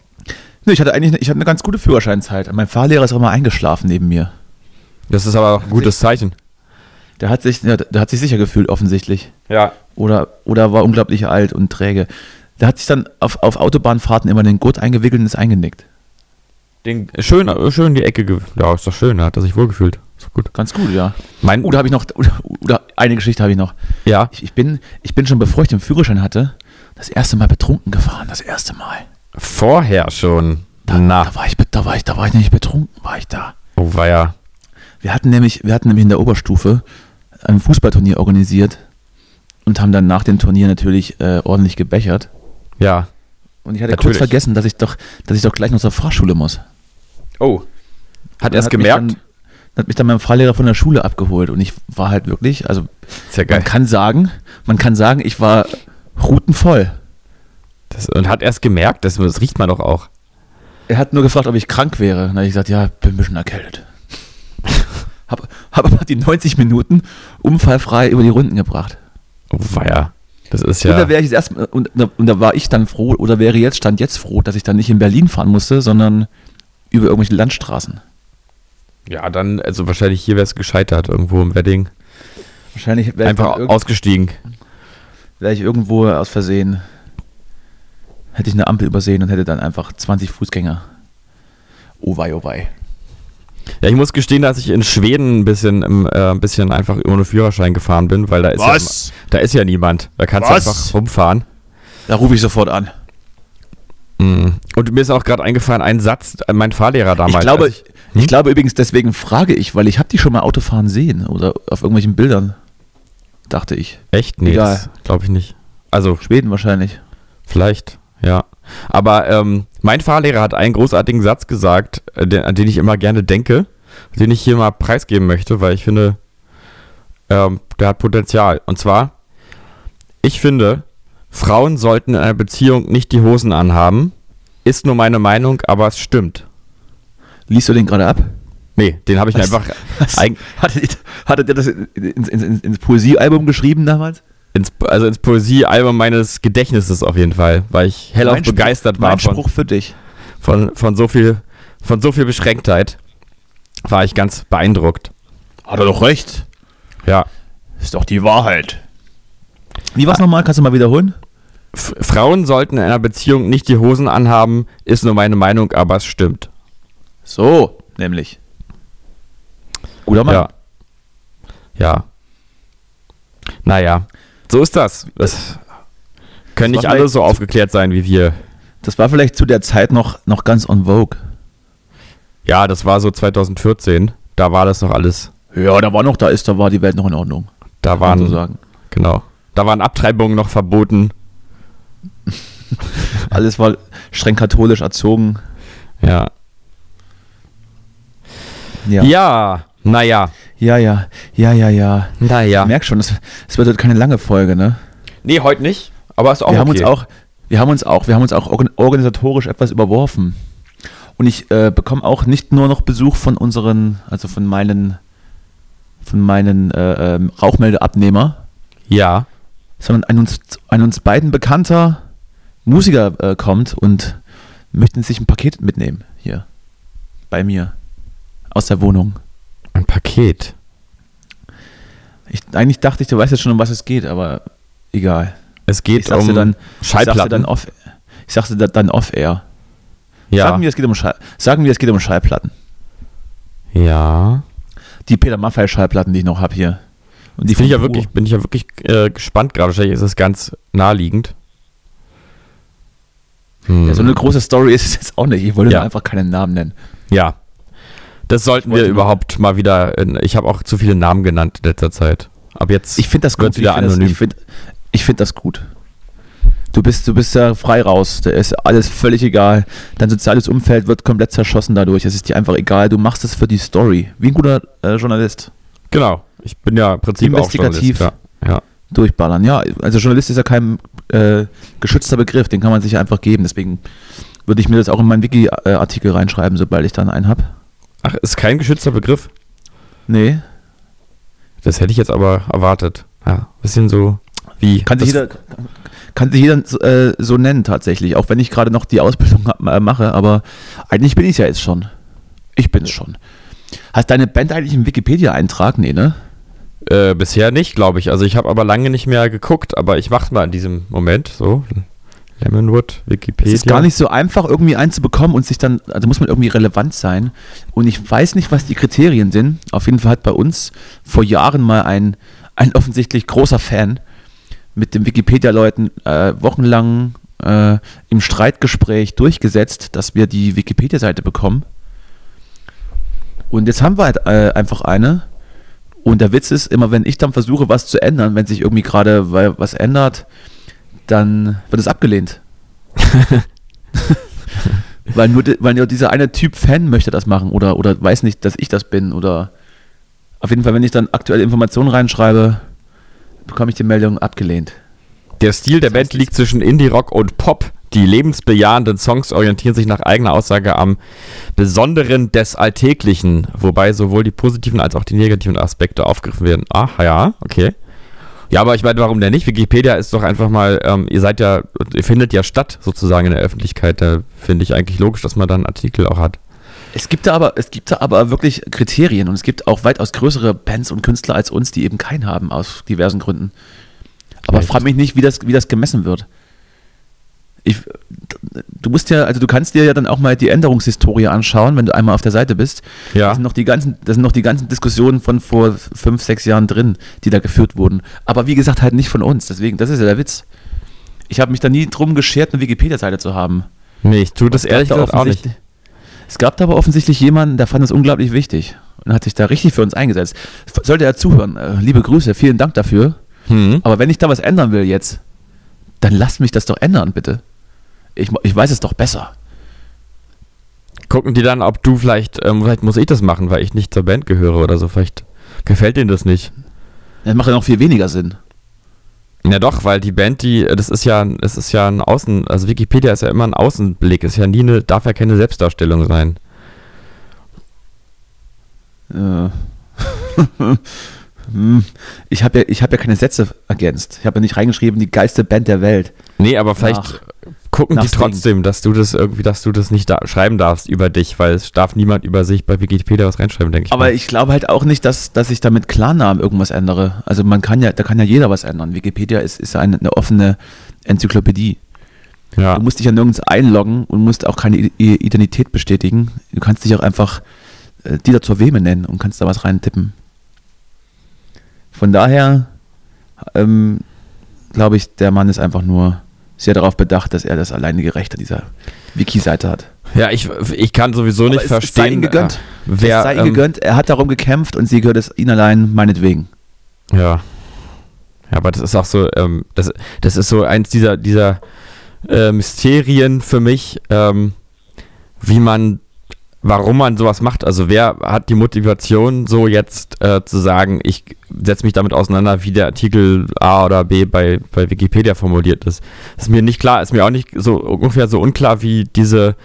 [SPEAKER 3] Nö, ich hatte eigentlich eine, ich hatte eine ganz gute Führerscheinzeit. Mein Fahrlehrer ist auch mal eingeschlafen neben mir.
[SPEAKER 2] Das ist aber auch ein gutes Zeichen.
[SPEAKER 3] Der hat sich, ja, der hat sich sicher gefühlt, offensichtlich.
[SPEAKER 2] Ja.
[SPEAKER 3] Oder, oder war unglaublich alt und träge. Der hat sich dann auf, auf Autobahnfahrten immer den Gurt eingewickelt und ist eingenickt.
[SPEAKER 2] Den, schön, schön die Ecke. Ja, ist doch schön, da hat er sich wohlgefühlt. Ist doch gut.
[SPEAKER 3] Ganz gut, ja.
[SPEAKER 2] Mein,
[SPEAKER 3] Oh, da habe ich noch, oder, oder eine Geschichte habe ich noch.
[SPEAKER 2] ja.
[SPEAKER 3] Ich, ich, bin, ich bin schon, bevor ich den Führerschein hatte, das erste Mal betrunken gefahren. Das erste Mal.
[SPEAKER 2] Vorher schon.
[SPEAKER 3] Da,
[SPEAKER 2] Na,
[SPEAKER 3] da war ich, da war ich, da war ich nicht betrunken, war ich da.
[SPEAKER 2] oh war ja.
[SPEAKER 3] Wir hatten nämlich, wir hatten nämlich in der Oberstufe ein Fußballturnier organisiert und haben dann nach dem Turnier natürlich äh, ordentlich gebechert.
[SPEAKER 2] Ja.
[SPEAKER 3] Und ich hatte
[SPEAKER 2] Natürlich.
[SPEAKER 3] kurz vergessen, dass ich doch, dass ich doch gleich noch zur Fahrschule muss.
[SPEAKER 2] Oh. Hat er es gemerkt?
[SPEAKER 3] Mich dann, hat mich dann mein Fahrlehrer von der Schule abgeholt und ich war halt wirklich, also
[SPEAKER 2] ja geil.
[SPEAKER 3] man kann sagen, man kann sagen, ich war rutenvoll.
[SPEAKER 2] Das, und hat erst gemerkt, das, das riecht man doch auch.
[SPEAKER 3] Er hat nur gefragt, ob ich krank wäre. Dann habe ich gesagt, ja, bin ein bisschen erkältet. Hab, hab aber die 90 Minuten unfallfrei über die Runden gebracht.
[SPEAKER 2] Oh, weia. Das ist
[SPEAKER 3] Und
[SPEAKER 2] ja.
[SPEAKER 3] da wäre ich erst und, und da war ich dann froh oder wäre jetzt stand jetzt froh, dass ich dann nicht in Berlin fahren musste, sondern über irgendwelche Landstraßen.
[SPEAKER 2] Ja, dann, also wahrscheinlich hier wäre es gescheitert, irgendwo im Wedding.
[SPEAKER 3] Wahrscheinlich wäre ich,
[SPEAKER 2] Einfach ausgestiegen.
[SPEAKER 3] wär ich irgendwo aus Versehen hätte ich eine Ampel übersehen und hätte dann einfach 20 Fußgänger. Oh wei, oh wei.
[SPEAKER 2] Ja, ich muss gestehen, dass ich in Schweden ein bisschen, im, äh, ein bisschen einfach ohne Führerschein gefahren bin, weil da ist,
[SPEAKER 3] Was?
[SPEAKER 2] Ja, da ist ja niemand. Da kannst
[SPEAKER 3] Was?
[SPEAKER 2] du einfach rumfahren.
[SPEAKER 3] Da rufe ich sofort an.
[SPEAKER 2] Mhm. Und mir ist auch gerade eingefallen, ein Satz, äh, mein Fahrlehrer damals.
[SPEAKER 3] ich glaube, ich,
[SPEAKER 2] Hm?
[SPEAKER 3] glaube übrigens, deswegen frage ich, weil ich habe die schon mal Autofahren sehen oder auf irgendwelchen Bildern. Dachte ich.
[SPEAKER 2] echt? Nee, glaube ich nicht. Also,
[SPEAKER 3] Schweden wahrscheinlich.
[SPEAKER 2] vielleicht, ja. Aber ähm, mein Fahrlehrer hat einen großartigen Satz gesagt, äh, den, an den ich immer gerne denke, den ich hier mal preisgeben möchte, weil ich finde, ähm, der hat Potenzial. Und zwar, ich finde, Frauen sollten in einer Beziehung nicht die Hosen anhaben. Ist nur meine Meinung, aber es stimmt.
[SPEAKER 3] Liest du den gerade ab?
[SPEAKER 2] Nee, den habe ich
[SPEAKER 3] Was?
[SPEAKER 2] einfach
[SPEAKER 3] Was? Hattet ihr, hattet ihr das ins, ins, ins Poesiealbum geschrieben damals?
[SPEAKER 2] Ins, also ins Poesiealbum meines Gedächtnisses auf jeden Fall, weil ich hellauf
[SPEAKER 3] Mein Spruch-
[SPEAKER 2] begeistert war
[SPEAKER 3] Mein
[SPEAKER 2] von,
[SPEAKER 3] Spruch für dich.
[SPEAKER 2] von, von, so viel, von so viel Beschränktheit. War ich ganz beeindruckt.
[SPEAKER 3] Hat er doch recht.
[SPEAKER 2] Ja.
[SPEAKER 3] Ist doch die Wahrheit. Wie war's nochmal? Kannst du mal wiederholen?
[SPEAKER 2] F Frauen sollten in einer Beziehung nicht die Hosen anhaben, ist nur meine Meinung, aber es stimmt.
[SPEAKER 3] So, nämlich. Guter Mann.
[SPEAKER 2] Ja. Ja. Naja, so ist das. Das können
[SPEAKER 3] Das
[SPEAKER 2] nicht
[SPEAKER 3] war
[SPEAKER 2] alle so aufgeklärt sein wie wir.
[SPEAKER 3] Das war vielleicht zu der Zeit noch, noch ganz on vogue.
[SPEAKER 2] Ja, das war so 2014. Da war das noch alles.
[SPEAKER 3] Ja, da war noch, da ist, da war die Welt noch in Ordnung.
[SPEAKER 2] Da waren,
[SPEAKER 3] so sagen.
[SPEAKER 2] genau. Da waren Abtreibungen noch verboten.
[SPEAKER 3] Alles war streng katholisch erzogen.
[SPEAKER 2] Ja.
[SPEAKER 3] Ja.
[SPEAKER 2] Ja, naja.
[SPEAKER 3] Ja, ja, ja, ja, ja.
[SPEAKER 2] Naja.
[SPEAKER 3] Ich merke schon, es wird heute keine lange Folge, ne?
[SPEAKER 2] Nee, heute nicht. Aber ist auch
[SPEAKER 3] wir haben
[SPEAKER 2] okay.
[SPEAKER 3] uns auch, wir haben uns auch, wir haben uns auch organ- organisatorisch etwas überworfen. Und ich äh, bekomme auch nicht nur noch Besuch von unseren, also von meinen, von meinen äh, ähm, Rauchmeldeabnehmer,
[SPEAKER 2] Ja.
[SPEAKER 3] sondern ein uns, ein uns beiden bekannter Musiker äh, kommt und möchte sich ein Paket mitnehmen hier bei mir aus der Wohnung.
[SPEAKER 2] Paket.
[SPEAKER 3] Ich, eigentlich dachte ich, du weißt jetzt schon, um was es geht, aber egal.
[SPEAKER 2] Es geht
[SPEAKER 3] Ich sag's
[SPEAKER 2] um
[SPEAKER 3] dann, ich sag's dir
[SPEAKER 2] Schallplatten.
[SPEAKER 3] dann off, ich sag's dir dann off-air.
[SPEAKER 2] ja.
[SPEAKER 3] Sagen wir, es geht um Schall, sagen wir, es geht um Schallplatten.
[SPEAKER 2] ja.
[SPEAKER 3] Die Peter Maffay Schallplatten, die ich noch habe hier. Und die
[SPEAKER 2] bin ich ja wirklich, bin ich ja wirklich äh, gespannt gerade. Wahrscheinlich ist es ganz naheliegend. Hm.
[SPEAKER 3] Ja, so eine große Story ist es jetzt auch nicht. Ich wollte
[SPEAKER 2] Ja.
[SPEAKER 3] einfach keinen Namen nennen.
[SPEAKER 2] Ja. Das sollten wir überhaupt mal wieder. In, ich habe auch zu viele Namen genannt in letzter Zeit. Ab jetzt.
[SPEAKER 3] Ich finde das gut.
[SPEAKER 2] wieder
[SPEAKER 3] ich finde das,
[SPEAKER 2] anonym.
[SPEAKER 3] ich find, ich find das gut. Du bist, du bist ja frei raus. Da ist alles völlig egal. Dein soziales Umfeld wird komplett zerschossen dadurch. Es ist dir einfach egal. Du machst es für die Story. Wie ein guter äh, Journalist.
[SPEAKER 2] genau. Ich bin ja im Prinzip
[SPEAKER 3] Investigativ.
[SPEAKER 2] Auch Journalist, ja. ja.
[SPEAKER 3] Durchballern. Ja, also Journalist ist ja kein äh, geschützter Begriff. Den kann man sich ja einfach geben. Deswegen würde ich mir das auch in meinen Wiki-Artikel reinschreiben, sobald ich dann einen habe.
[SPEAKER 2] Ach, ist kein geschützter Begriff?
[SPEAKER 3] Nee.
[SPEAKER 2] Das hätte ich jetzt aber erwartet. Ja, bisschen so wie.
[SPEAKER 3] Kann sich jeder, kann sich jeder so, äh, so nennen tatsächlich, auch wenn ich gerade noch die Ausbildung äh, mache, aber eigentlich bin ich ja jetzt schon. Ich bin's schon. Hat deine Band eigentlich einen Wikipedia-Eintrag? Nee, ne?
[SPEAKER 2] Äh, bisher nicht, glaube ich. Also ich habe aber lange nicht mehr geguckt, aber ich mache mal in diesem Moment so. Lemonwood, Wikipedia.
[SPEAKER 3] Es ist gar nicht so einfach, irgendwie einen zu bekommen und sich dann, also muss man irgendwie relevant sein. Und ich weiß nicht, was die Kriterien sind. Auf jeden Fall hat bei uns vor Jahren mal ein, ein offensichtlich großer Fan mit den Wikipedia-Leuten äh, wochenlang äh, im Streitgespräch durchgesetzt, dass wir die Wikipedia-Seite bekommen. Und jetzt haben wir halt äh, einfach eine. Und der Witz ist, immer wenn ich dann versuche, was zu ändern, wenn sich irgendwie gerade was ändert, dann wird es abgelehnt. weil, nur weil nur dieser eine Typ Fan möchte das machen oder, oder weiß nicht, dass ich das bin. Oder auf jeden Fall, wenn ich dann aktuelle Informationen reinschreibe, bekomme ich die Meldung abgelehnt.
[SPEAKER 2] Der Stil der Band liegt zwischen Indie-Rock und Pop, Die lebensbejahenden Songs orientieren sich nach eigener Aussage am Besonderen des Alltäglichen, wobei sowohl die positiven als auch die negativen Aspekte aufgegriffen werden. Ach ja, okay. Ja, aber ich meine, warum denn nicht? Wikipedia ist doch einfach mal, ähm, ihr seid ja, ihr findet ja statt sozusagen in der Öffentlichkeit. Da finde ich eigentlich logisch, dass man dann einen Artikel auch hat.
[SPEAKER 3] Es gibt da aber, es gibt da aber wirklich Kriterien und es gibt auch weitaus größere Bands und Künstler als uns, die eben keinen haben, aus diversen Gründen. Aber
[SPEAKER 2] Echt?
[SPEAKER 3] frag mich nicht, wie das, wie das gemessen wird. Ich, du musst ja, also du kannst dir ja dann auch mal die Änderungshistorie anschauen, wenn du einmal auf der Seite bist. Da
[SPEAKER 2] Ja.
[SPEAKER 3] sind noch die ganzen, da sind noch die ganzen Diskussionen von vor fünf, sechs Jahren drin, die da geführt wurden. Aber wie gesagt, halt nicht von uns. Deswegen, das ist ja der Witz. Ich habe mich da nie drum geschert, eine Wikipedia-Seite zu haben.
[SPEAKER 2] Nee, ich tue das ehrlich
[SPEAKER 3] da
[SPEAKER 2] gesagt auch nicht.
[SPEAKER 3] Es gab da aber offensichtlich jemanden, der fand es unglaublich wichtig und hat sich da richtig für uns eingesetzt. Sollte er zuhören, äh, liebe Grüße, vielen Dank dafür.
[SPEAKER 2] Hm.
[SPEAKER 3] Aber wenn ich da was ändern will jetzt, dann lasst mich das doch ändern, bitte. Ich, ich weiß es doch besser.
[SPEAKER 2] Gucken die dann, ob du vielleicht, ähm, vielleicht muss ich das machen, weil ich nicht zur Band gehöre oder so. Vielleicht gefällt denen das nicht.
[SPEAKER 3] Das macht ja noch viel weniger Sinn.
[SPEAKER 2] Ja doch, weil die Band, die, das ist ja, es ist ja ein Außen, also Wikipedia ist ja immer ein Außenblick, ist ja nie eine, darf ja keine Selbstdarstellung sein.
[SPEAKER 3] Äh. Hm. ich habe ja, ich hab ja keine Sätze ergänzt. Ich habe ja nicht reingeschrieben, die geilste Band der Welt.
[SPEAKER 2] Nee, aber vielleicht
[SPEAKER 3] Nach-
[SPEAKER 2] gucken die trotzdem, dass du das irgendwie, dass du das nicht da schreiben darfst über dich, weil es darf niemand über sich bei Wikipedia was reinschreiben, denke ich.
[SPEAKER 3] Aber
[SPEAKER 2] mal.
[SPEAKER 3] ich glaube halt auch nicht, dass, dass ich da mit Klarnamen irgendwas ändere. Also man kann ja, da kann ja jeder was ändern. Wikipedia ist, ist ja eine, eine offene Enzyklopädie.
[SPEAKER 2] ja.
[SPEAKER 3] Du musst dich ja nirgends einloggen und musst auch keine Identität bestätigen. Du kannst dich auch einfach äh, Dieter zur Weme nennen und kannst da was reintippen. Von daher ähm, glaube ich, der Mann ist einfach nur sehr darauf bedacht, dass er das alleinige Recht an dieser Wiki-Seite hat.
[SPEAKER 2] ja, ich, ich kann sowieso nicht
[SPEAKER 3] es- es
[SPEAKER 2] verstehen,
[SPEAKER 3] sei ihm gegönnt.
[SPEAKER 2] äh, wer,
[SPEAKER 3] es sei ihm
[SPEAKER 2] ähm,
[SPEAKER 3] gegönnt, er hat darum gekämpft und sie gehört es ihn allein meinetwegen.
[SPEAKER 2] Ja. Ja, aber das ist auch so, ähm, das, das ist so eins dieser, dieser äh, Mysterien für mich, ähm, wie man, warum man sowas macht. Also wer hat die Motivation, so jetzt äh, zu sagen, ich setze mich damit auseinander, wie der Artikel A oder B bei, bei Wikipedia formuliert ist. Ist mir nicht klar, ist mir auch nicht so ungefähr so unklar wie diese,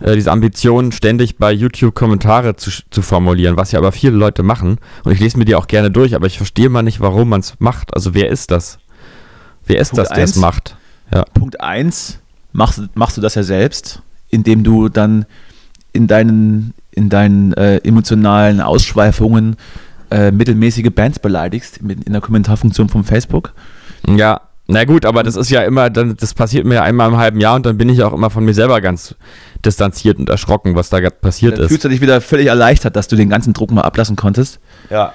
[SPEAKER 2] äh, diese Ambition, ständig bei YouTube Kommentare zu, zu formulieren, was ja aber viele Leute machen. Und ich lese mir die auch gerne durch, aber ich verstehe mal nicht, warum man es macht. Also wer ist das? Wer ist
[SPEAKER 3] Punkt
[SPEAKER 2] das, der es macht? Ja.
[SPEAKER 3] Punkt 1, machst, machst du das ja selbst, indem du dann in deinen, in deinen äh, emotionalen Ausschweifungen äh, mittelmäßige Bands beleidigst mit, in der Kommentarfunktion von Facebook.
[SPEAKER 2] Ja, na gut, aber das ist ja immer, dann, das passiert mir ja einmal im halben Jahr und dann bin ich auch immer von mir selber ganz distanziert und erschrocken, was da gerade passiert
[SPEAKER 3] Dann fühlst
[SPEAKER 2] ist.
[SPEAKER 3] du dich wieder völlig erleichtert, dass du den ganzen Druck mal ablassen konntest.
[SPEAKER 2] Ja.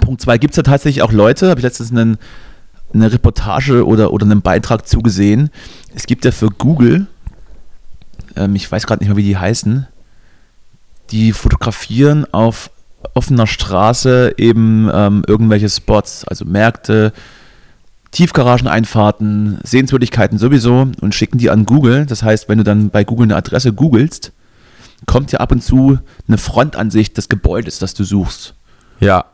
[SPEAKER 3] Punkt 2, gibt es da tatsächlich auch Leute, habe ich letztens einen, eine Reportage oder, oder einen Beitrag zugesehen. Es gibt ja für Google, ähm, ich weiß gerade nicht mehr, wie die heißen, die fotografieren auf offener Straße eben ähm, irgendwelche Spots, also Märkte, Tiefgarageneinfahrten, Sehenswürdigkeiten sowieso und schicken die an Google. Das heißt, wenn du dann bei Google eine Adresse googelst, kommt ja ab und zu eine Frontansicht des Gebäudes, das du suchst.
[SPEAKER 2] Ja.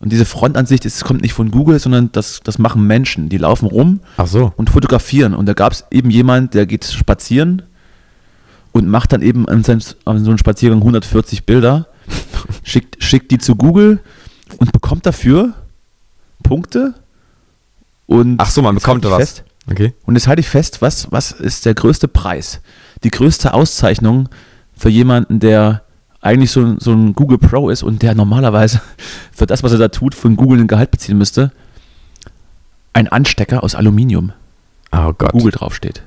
[SPEAKER 3] Und diese Frontansicht ist, kommt nicht von Google, sondern das, das machen Menschen. Die laufen rum
[SPEAKER 2] so.
[SPEAKER 3] und fotografieren. Und da gab es eben jemand, der geht spazieren und macht dann eben an, seinem, an so einem Spaziergang 140 Bilder, schickt, schickt die zu Google und bekommt dafür Punkte. Und
[SPEAKER 2] Ach so, man bekommt da was.
[SPEAKER 3] Fest,
[SPEAKER 2] Okay.
[SPEAKER 3] und jetzt halte ich fest, was, was ist der größte Preis? Die größte Auszeichnung für jemanden, der eigentlich so, ein- so ein Google Pro ist und der normalerweise für das, was er da tut, von Google ein Gehalt beziehen müsste. Ein Anstecker aus Aluminium,
[SPEAKER 2] Oh
[SPEAKER 3] wo
[SPEAKER 2] Gott.
[SPEAKER 3] Google draufsteht.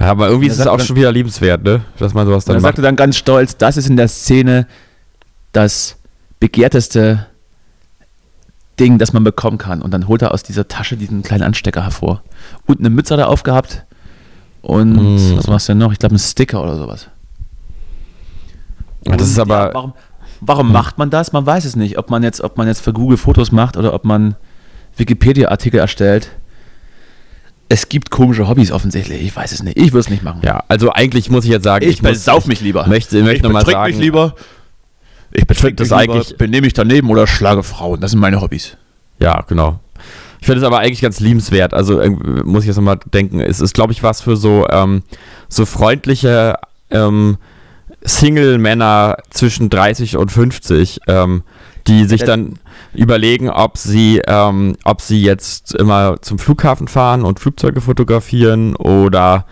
[SPEAKER 2] Ja, aber irgendwie
[SPEAKER 3] Und
[SPEAKER 2] ist
[SPEAKER 3] er
[SPEAKER 2] es auch
[SPEAKER 3] dann-
[SPEAKER 2] schon wieder liebenswert, ne? Dass man sowas
[SPEAKER 3] Und er
[SPEAKER 2] dann macht.
[SPEAKER 3] sagte dann ganz stolz, das ist in der Szene das begehrteste Ding, das man bekommen kann. Und dann holt er aus dieser Tasche diesen kleinen Anstecker hervor. Und eine Mütze hat er aufgehabt. Und
[SPEAKER 2] Mm.
[SPEAKER 3] was machst du denn noch? Ich glaube, ein Sticker oder sowas.
[SPEAKER 2] Ja, das
[SPEAKER 3] Und
[SPEAKER 2] ist aber.
[SPEAKER 3] Ja, warum warum macht man das? Man weiß es nicht. Ob man jetzt, ob man jetzt für Google Fotos macht oder ob man Wikipedia-Artikel erstellt. Es gibt komische Hobbys offensichtlich. Ich weiß es nicht. Ich würde es nicht machen.
[SPEAKER 2] ja, also eigentlich muss ich jetzt sagen,
[SPEAKER 3] ich
[SPEAKER 2] muss-
[SPEAKER 3] besauf mich lieber.
[SPEAKER 2] Möchte, möchte
[SPEAKER 3] ich
[SPEAKER 2] noch mal
[SPEAKER 3] betrink
[SPEAKER 2] sagen,
[SPEAKER 3] mich lieber. Ich
[SPEAKER 2] find das
[SPEAKER 3] das eigentlich. Benehme mich daneben oder schlage Frauen. Das sind meine Hobbys.
[SPEAKER 2] Ja, genau. Ich finde es aber eigentlich ganz liebenswert. Also muss ich jetzt nochmal denken. Es ist, glaube ich, was für so, ähm, so freundliche ähm, Single-Männer zwischen 30 und 50, ähm, die sich dann überlegen, ob sie, ähm, ob sie jetzt immer zum Flughafen fahren und Flugzeuge fotografieren oder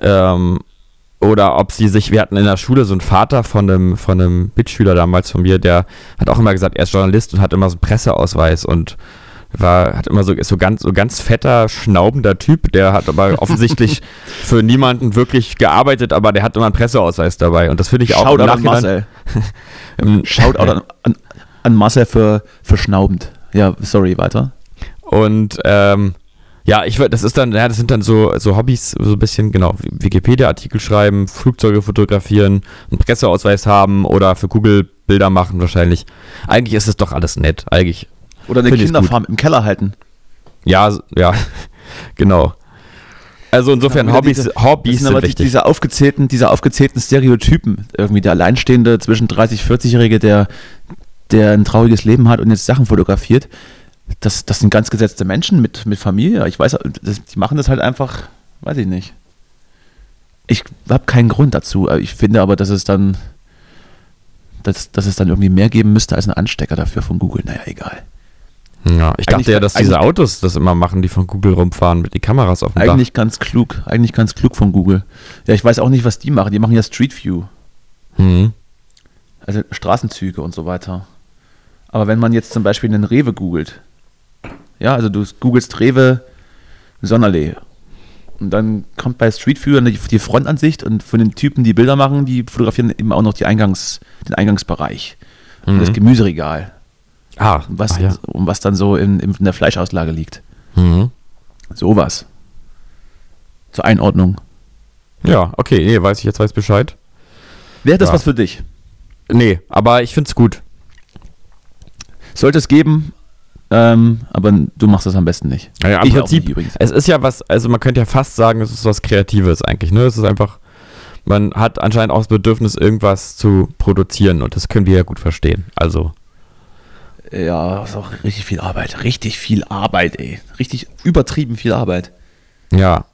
[SPEAKER 2] ähm, oder ob sie sich, wir hatten in der Schule so einen Vater von einem, von einem Mitschüler damals von mir, der hat auch immer gesagt, er ist Journalist und hat immer so einen Presseausweis und war, hat immer so, ist so ganz, so ganz fetter, schnaubender Typ, der hat aber offensichtlich für niemanden wirklich gearbeitet, aber der hat immer einen Presseausweis dabei und das finde ich auch
[SPEAKER 3] Schaut
[SPEAKER 2] im Nachhinein-
[SPEAKER 3] Marcel. Schaut an, an, an Marcel für, für schnaubend. Ja, sorry, weiter.
[SPEAKER 2] Und ähm, ja, ich würd- das ist dann, ja, das sind dann so, so Hobbys, so ein bisschen, genau, Wikipedia-Artikel schreiben, Flugzeuge fotografieren, einen Presseausweis haben oder für Google Bilder machen wahrscheinlich. Eigentlich ist es doch alles nett. Eigentlich.
[SPEAKER 3] Oder eine Kinderfarm im Keller halten.
[SPEAKER 2] Ja, ja, genau. Also insofern
[SPEAKER 3] Ja,
[SPEAKER 2] Hobbys,
[SPEAKER 3] diese-
[SPEAKER 2] Hobbys
[SPEAKER 3] sind
[SPEAKER 2] sind
[SPEAKER 3] aber die,
[SPEAKER 2] wichtig.
[SPEAKER 3] diese aufgezählten, diese aufgezählten Stereotypen. Irgendwie der Alleinstehende zwischen 30, 40-Jährige, der, der ein trauriges Leben hat und jetzt Sachen fotografiert. Das, das sind ganz gesetzte Menschen mit, mit Familie. Ich weiß, das, die machen das halt einfach, weiß ich nicht. Ich habe keinen Grund dazu. Ich finde aber, dass es dann, dass, dass es dann irgendwie mehr geben müsste als ein Anstecker dafür von Google. Naja, egal.
[SPEAKER 2] Ja, ich dachte
[SPEAKER 3] Eigentlich-
[SPEAKER 2] ja, dass diese Autos das immer machen, die von Google rumfahren mit den Kameras auf dem Dach.
[SPEAKER 3] Eigentlich ganz klug. Eigentlich ganz klug von Google. Ja, ich weiß auch nicht, was die machen. Die machen ja Street View.
[SPEAKER 2] Mhm.
[SPEAKER 3] Also Straßenzüge und so weiter. Aber wenn man jetzt zum Beispiel einen Rewe googelt, ja, also du googelst Rewe Sonderlee und dann kommt bei Street View die, Frontansicht und von den Typen, die Bilder machen, die fotografieren eben auch noch die Eingangs, den Eingangsbereich und das
[SPEAKER 2] Mhm.
[SPEAKER 3] Gemüseregal,
[SPEAKER 2] Ah,
[SPEAKER 3] was,
[SPEAKER 2] ach ja.
[SPEAKER 3] und was dann so in, in der Fleischauslage liegt.
[SPEAKER 2] Mhm.
[SPEAKER 3] Sowas. Zur Einordnung.
[SPEAKER 2] Ja, okay, nee, weiß ich jetzt weiß Bescheid.
[SPEAKER 3] Wäre das
[SPEAKER 2] Ja.
[SPEAKER 3] was für dich?
[SPEAKER 2] Nee, aber ich find's gut.
[SPEAKER 3] Sollte es geben, ähm, aber du machst das am besten nicht.
[SPEAKER 2] Ja, im
[SPEAKER 3] Ich
[SPEAKER 2] Prinzip,
[SPEAKER 3] nicht übrigens.
[SPEAKER 2] es ist ja was, also man könnte ja fast sagen, es ist was Kreatives eigentlich, ne? Es ist einfach, man hat anscheinend auch das Bedürfnis, irgendwas zu produzieren und das können wir ja gut verstehen. Also,
[SPEAKER 3] Ja, das ist auch richtig viel Arbeit. Richtig viel Arbeit, ey. Richtig übertrieben viel Arbeit.
[SPEAKER 2] ja,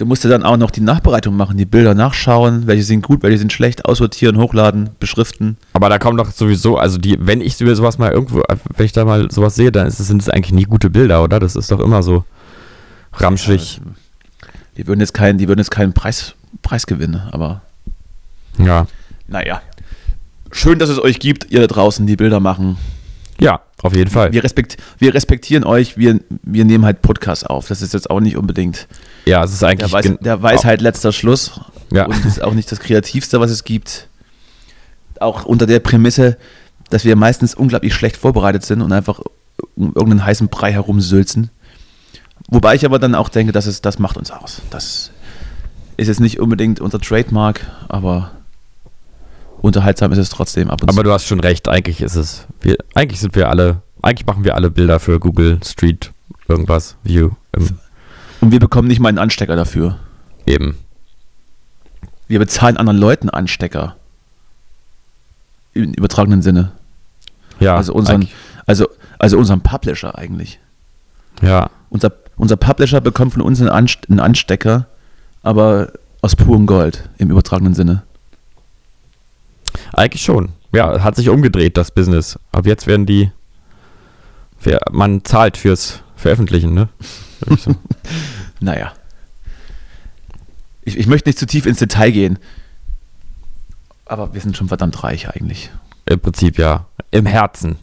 [SPEAKER 3] Du musst ja dann auch noch die Nachbereitung machen, die Bilder nachschauen, welche sind gut, welche sind schlecht, aussortieren, hochladen, beschriften.
[SPEAKER 2] aber da kommen doch sowieso, also die, wenn ich sowas mal irgendwo, wenn ich da mal sowas sehe, dann sind es eigentlich nie gute Bilder, oder? Das ist doch immer so ramschig.
[SPEAKER 3] Die würden jetzt keinen, die würden jetzt keinen Preis, Preis gewinnen, aber
[SPEAKER 2] Ja.
[SPEAKER 3] naja. Schön, dass es euch gibt, ihr da draußen, die Bilder machen.
[SPEAKER 2] Ja, auf jeden Fall.
[SPEAKER 3] Wir, respekt, wir respektieren euch, wir, wir nehmen halt Podcasts auf. Das ist jetzt auch nicht unbedingt
[SPEAKER 2] Ja, es ist eigentlich.
[SPEAKER 3] der, Weis, der Weisheit letzter Schluss.
[SPEAKER 2] Ja.
[SPEAKER 3] Und ist auch nicht das Kreativste, was es gibt. Auch unter der Prämisse, dass wir meistens unglaublich schlecht vorbereitet sind und einfach um irgendeinen heißen Brei herumsülzen. Wobei ich aber dann auch denke, dass es, das macht uns aus. Das ist jetzt nicht unbedingt unser Trademark, aber unterhaltsam ist es trotzdem ab und
[SPEAKER 2] Aber
[SPEAKER 3] zu.
[SPEAKER 2] du hast schon recht, eigentlich ist es. Wir, eigentlich sind wir alle. Eigentlich machen wir alle Bilder für Google Street irgendwas, View.
[SPEAKER 3] Und wir bekommen nicht mal einen Anstecker dafür.
[SPEAKER 2] eben.
[SPEAKER 3] Wir bezahlen anderen Leuten Anstecker. Im übertragenen Sinne.
[SPEAKER 2] Ja,
[SPEAKER 3] also unseren, also, also unseren Publisher eigentlich.
[SPEAKER 2] Ja,
[SPEAKER 3] Unser, unser Publisher bekommt von uns einen, Anst einen Anstecker, aber aus purem Gold im übertragenen Sinne.
[SPEAKER 2] Eigentlich schon. Ja, hat sich umgedreht, das Business. Ab jetzt werden die. Man zahlt fürs Veröffentlichen, ne? So.
[SPEAKER 3] Naja. Ich, ich möchte nicht zu tief ins Detail gehen. Aber wir sind schon verdammt reich eigentlich.
[SPEAKER 2] Im Prinzip ja. Im Herzen.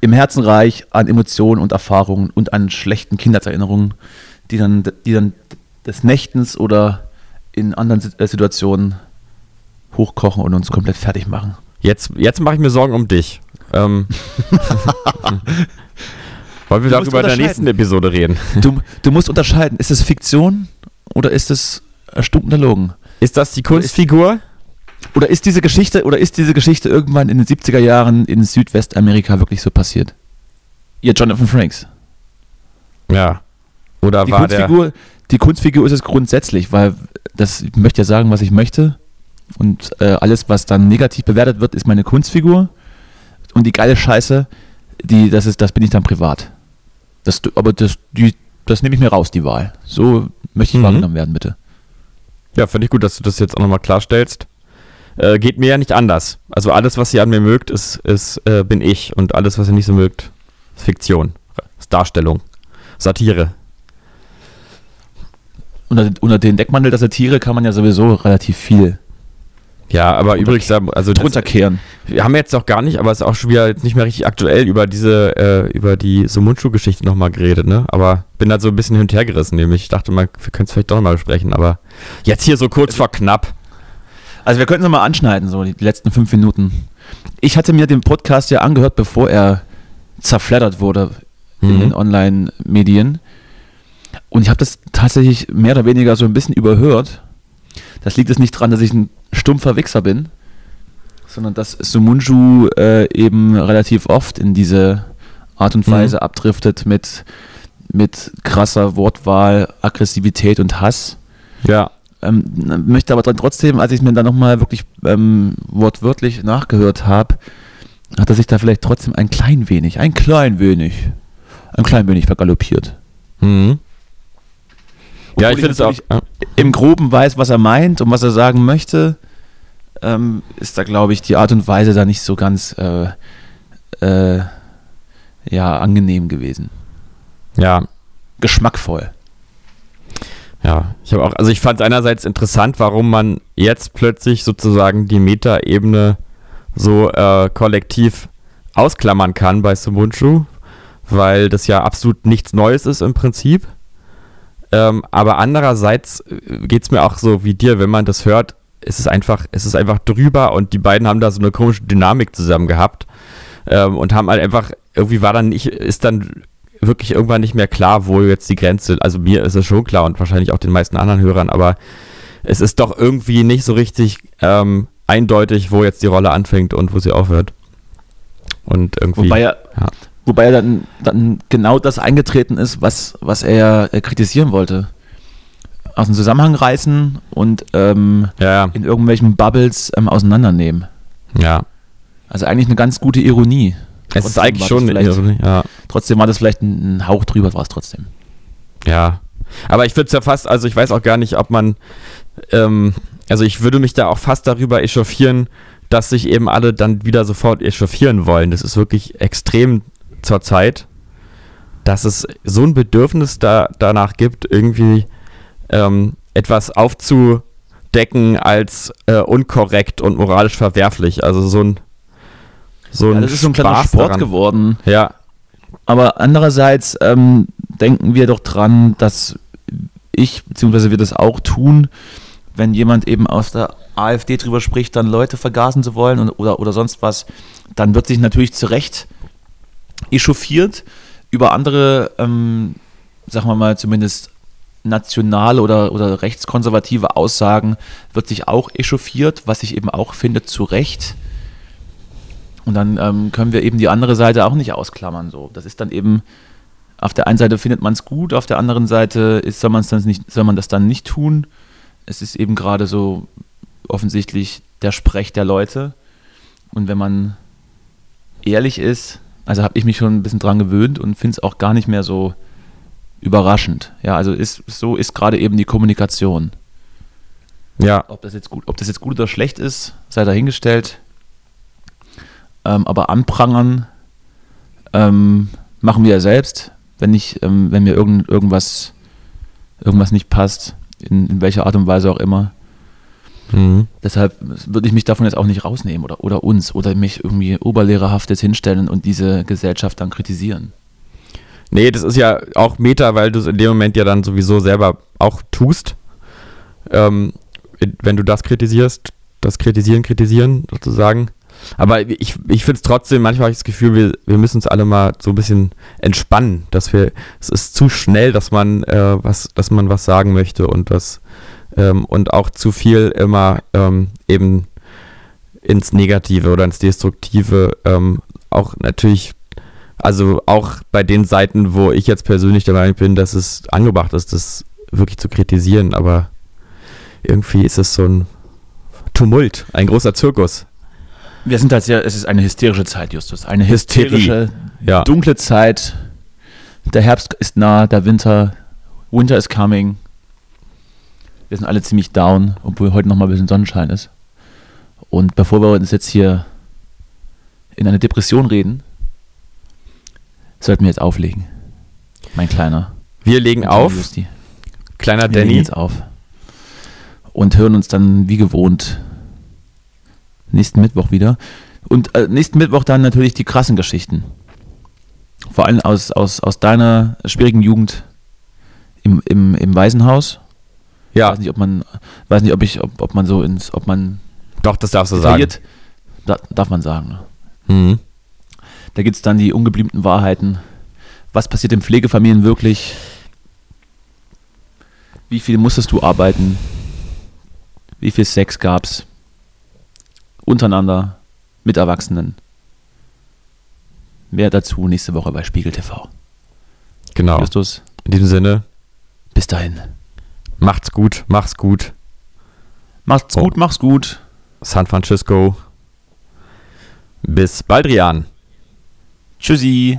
[SPEAKER 3] Im Herzen reich an Emotionen und Erfahrungen und an schlechten Kindheitserinnerungen, die dann, die dann des Nächtens oder in anderen äh, Situationen hochkochen und uns komplett fertig machen.
[SPEAKER 2] Jetzt, jetzt mache ich mir Sorgen um dich. Ähm, wollen wir darüber in der nächsten Episode reden?
[SPEAKER 3] Du, du musst unterscheiden, ist es Fiktion oder ist es erstunkener Logen?
[SPEAKER 2] Ist das die Kunstfigur?
[SPEAKER 3] Oder ist diese Geschichte, oder ist diese Geschichte irgendwann in den 70er Jahren in Südwestamerika wirklich so passiert? Ihr Jonathan Franks.
[SPEAKER 2] Ja. Oder
[SPEAKER 3] Die
[SPEAKER 2] war der.
[SPEAKER 3] Kunstfigur, die Kunstfigur ist es grundsätzlich, weil das, ich möchte ja sagen, was ich möchte. Und äh, alles, was dann negativ bewertet wird, ist meine Kunstfigur. Und die geile Scheiße, die, das ist, das bin ich dann privat. Das, aber das, die, das nehme ich mir raus, die Wahl. So möchte ich
[SPEAKER 2] Mhm.
[SPEAKER 3] wahrgenommen werden, bitte.
[SPEAKER 2] Ja, finde ich gut, dass du das jetzt auch nochmal klarstellst. Äh, geht mir ja nicht anders. Also alles, was ihr an mir mögt, ist, ist äh, bin ich. Und alles, was ihr nicht so mögt, ist Fiktion. Ist Darstellung. Satire.
[SPEAKER 3] Unter, unter den Deckmantel der Satire kann man ja sowieso relativ viel
[SPEAKER 2] Ja, aber übrigens, also das-
[SPEAKER 3] drunter kehren.
[SPEAKER 2] wir haben jetzt auch gar nicht, aber es ist auch schon wieder jetzt nicht mehr richtig aktuell über diese, äh, über die Sumunchu-Geschichte nochmal geredet, ne? Aber bin da so ein bisschen hin und her gerissen, nämlich. Ich dachte mal, wir können es vielleicht doch nochmal besprechen, aber jetzt hier so kurz vor knapp.
[SPEAKER 3] Also wir könnten es mal anschneiden, so die letzten fünf Minuten. Ich hatte mir den Podcast ja angehört, bevor er zerfleddert wurde in
[SPEAKER 2] Mhm.
[SPEAKER 3] den Online-Medien. Und ich habe das tatsächlich mehr oder weniger so ein bisschen überhört. Das liegt jetzt nicht daran, dass ich ein stumpfer Wichser bin, sondern dass Sumunju äh, eben relativ oft in diese Art und
[SPEAKER 2] Mhm.
[SPEAKER 3] Weise abdriftet mit, mit krasser Wortwahl, Aggressivität und Hass.
[SPEAKER 2] Ja.
[SPEAKER 3] Ähm, möchte aber dann trotzdem, als ich mir dann nochmal wirklich ähm, wortwörtlich nachgehört habe, hat er sich da vielleicht trotzdem ein klein wenig, ein klein wenig, ein klein wenig vergaloppiert.
[SPEAKER 2] Mhm. Ja, ich finde es auch.
[SPEAKER 3] Im Groben weiß, was er meint und was er sagen möchte, ähm, ist da, glaube ich, die Art und Weise da nicht so ganz äh, äh, ja, angenehm gewesen.
[SPEAKER 2] Ja,
[SPEAKER 3] Geschmackvoll.
[SPEAKER 2] Ja, ich habe auch, also ich fand es einerseits interessant, warum man jetzt plötzlich sozusagen die Metaebene so äh, kollektiv ausklammern kann bei Sumunchu, weil das ja absolut nichts Neues ist im Prinzip. Ähm, aber andererseits geht es mir auch so wie dir, wenn man das hört, ist es einfach, es ist einfach drüber und die beiden haben da so eine komische Dynamik zusammen gehabt ähm, und haben halt einfach, irgendwie war dann nicht, ist dann wirklich irgendwann nicht mehr klar, wo jetzt die Grenze, also mir ist es schon klar und wahrscheinlich auch den meisten anderen Hörern, aber es ist doch irgendwie nicht so richtig ähm, eindeutig, wo jetzt die Rolle anfängt und wo sie aufhört. Und irgendwie.
[SPEAKER 3] Wobei er,
[SPEAKER 2] ja.
[SPEAKER 3] Wobei er dann, dann genau das eingetreten ist, was, was er äh, kritisieren wollte. Aus dem Zusammenhang reißen und ähm,
[SPEAKER 2] ja,
[SPEAKER 3] in irgendwelchen Bubbles ähm, auseinandernehmen.
[SPEAKER 2] ja.
[SPEAKER 3] Also eigentlich eine ganz gute Ironie.
[SPEAKER 2] Es ist eigentlich schon eine Ironie, ja.
[SPEAKER 3] Trotzdem war das vielleicht ein, ein Hauch drüber, war es trotzdem.
[SPEAKER 2] Ja. Aber ich würde es ja fast, also ich weiß auch gar nicht, ob man, ähm, also ich würde mich da auch fast darüber echauffieren, dass sich eben alle dann wieder sofort echauffieren wollen. Das ist wirklich extrem zur Zeit, dass es so ein Bedürfnis da, danach gibt, irgendwie ähm, etwas aufzudecken als äh, unkorrekt und moralisch verwerflich. Also so ein so ein
[SPEAKER 3] Ja, das ist so ein kleiner Sport
[SPEAKER 2] daran.
[SPEAKER 3] geworden.
[SPEAKER 2] Ja,
[SPEAKER 3] Aber andererseits ähm, denken wir doch dran, dass ich, beziehungsweise wir das auch tun, wenn jemand eben aus der AfD drüber spricht, dann Leute vergasen zu wollen und, oder, oder sonst was, dann wird sich natürlich zu Recht echauffiert über andere, ähm, sagen wir mal, zumindest nationale oder, oder rechtskonservative Aussagen wird sich auch echauffiert, was ich eben auch finde, zu Recht. Und dann ähm, können wir eben die andere Seite auch nicht ausklammern. So. Das ist dann eben, auf der einen Seite findet man es gut, auf der anderen Seite ist, soll, dann nicht, soll man das dann nicht tun. Es ist eben gerade so offensichtlich der Sprech der Leute. Und wenn man ehrlich ist, also habe ich mich schon ein bisschen dran gewöhnt und finde es auch gar nicht mehr so überraschend. Ja, also ist, so ist gerade eben die Kommunikation.
[SPEAKER 2] ja,
[SPEAKER 3] Ob das jetzt gut, ob das jetzt gut oder schlecht ist, sei dahingestellt. Ähm, aber anprangern ähm, machen wir ja selbst, wenn ich, ähm, wenn mir irgend, irgendwas, irgendwas nicht passt, in, in welcher Art und Weise auch immer.
[SPEAKER 2] Mhm.
[SPEAKER 3] Deshalb würde ich mich davon jetzt auch nicht rausnehmen oder, oder uns oder mich irgendwie oberlehrerhaft jetzt hinstellen und diese Gesellschaft dann kritisieren.
[SPEAKER 2] Nee, das ist ja auch Meta, weil du es in dem Moment ja dann sowieso selber auch tust. Ähm, wenn du das kritisierst, das Kritisieren, kritisieren sozusagen. Aber ich, ich finde es trotzdem, manchmal habe ich das Gefühl, wir, wir müssen uns alle mal so ein bisschen entspannen, dass wir, es ist zu schnell, dass man äh, was, dass man was sagen möchte und das ähm, und auch zu viel immer ähm, eben ins Negative oder ins Destruktive ähm, auch natürlich also auch bei den Seiten, wo ich jetzt persönlich der Meinung bin, dass es angebracht ist, das wirklich zu kritisieren, aber irgendwie ist es so ein Tumult, ein großer Zirkus.
[SPEAKER 3] Wir sind halt sehr, es ist eine hysterische Zeit, Justus. Eine hysterische,
[SPEAKER 2] Ja.
[SPEAKER 3] dunkle Zeit, der Herbst ist nah, der Winter, Winter is coming. Wir sind alle ziemlich down, obwohl heute noch mal ein bisschen Sonnenschein ist. Und bevor wir uns jetzt hier in eine Depression reden, sollten wir jetzt auflegen. Mein Kleiner.
[SPEAKER 2] Wir legen
[SPEAKER 3] Mein
[SPEAKER 2] auf.
[SPEAKER 3] Justi.
[SPEAKER 2] Kleiner
[SPEAKER 3] Wir legen
[SPEAKER 2] Danny.
[SPEAKER 3] jetzt auf. Und hören uns dann wie gewohnt nächsten Mittwoch wieder. Und äh, nächsten Mittwoch dann natürlich die krassen Geschichten. Vor allem aus, aus, aus deiner schwierigen Jugend im, im, im Waisenhaus.
[SPEAKER 2] Ja,
[SPEAKER 3] Weiß nicht, ob man, weiß nicht, ob ich, ob, ob man so ins, ob man
[SPEAKER 2] doch, das darfst du sagen.
[SPEAKER 3] da, darf man sagen. ne?
[SPEAKER 2] Mhm.
[SPEAKER 3] Da gibt es dann die ungebliebenen Wahrheiten. Was passiert in Pflegefamilien wirklich? Wie viel musstest du arbeiten? Wie viel Sex gab's? Untereinander, mit Erwachsenen. Mehr dazu nächste Woche bei Spiegel TV.
[SPEAKER 2] Genau.
[SPEAKER 3] Justus,
[SPEAKER 2] In diesem Sinne,
[SPEAKER 3] bis dahin.
[SPEAKER 2] Macht's gut, mach's gut.
[SPEAKER 3] Macht's
[SPEAKER 2] Oh.
[SPEAKER 3] gut, mach's gut.
[SPEAKER 2] San Francisco. Bis bald, Rian.
[SPEAKER 3] Tschüssi.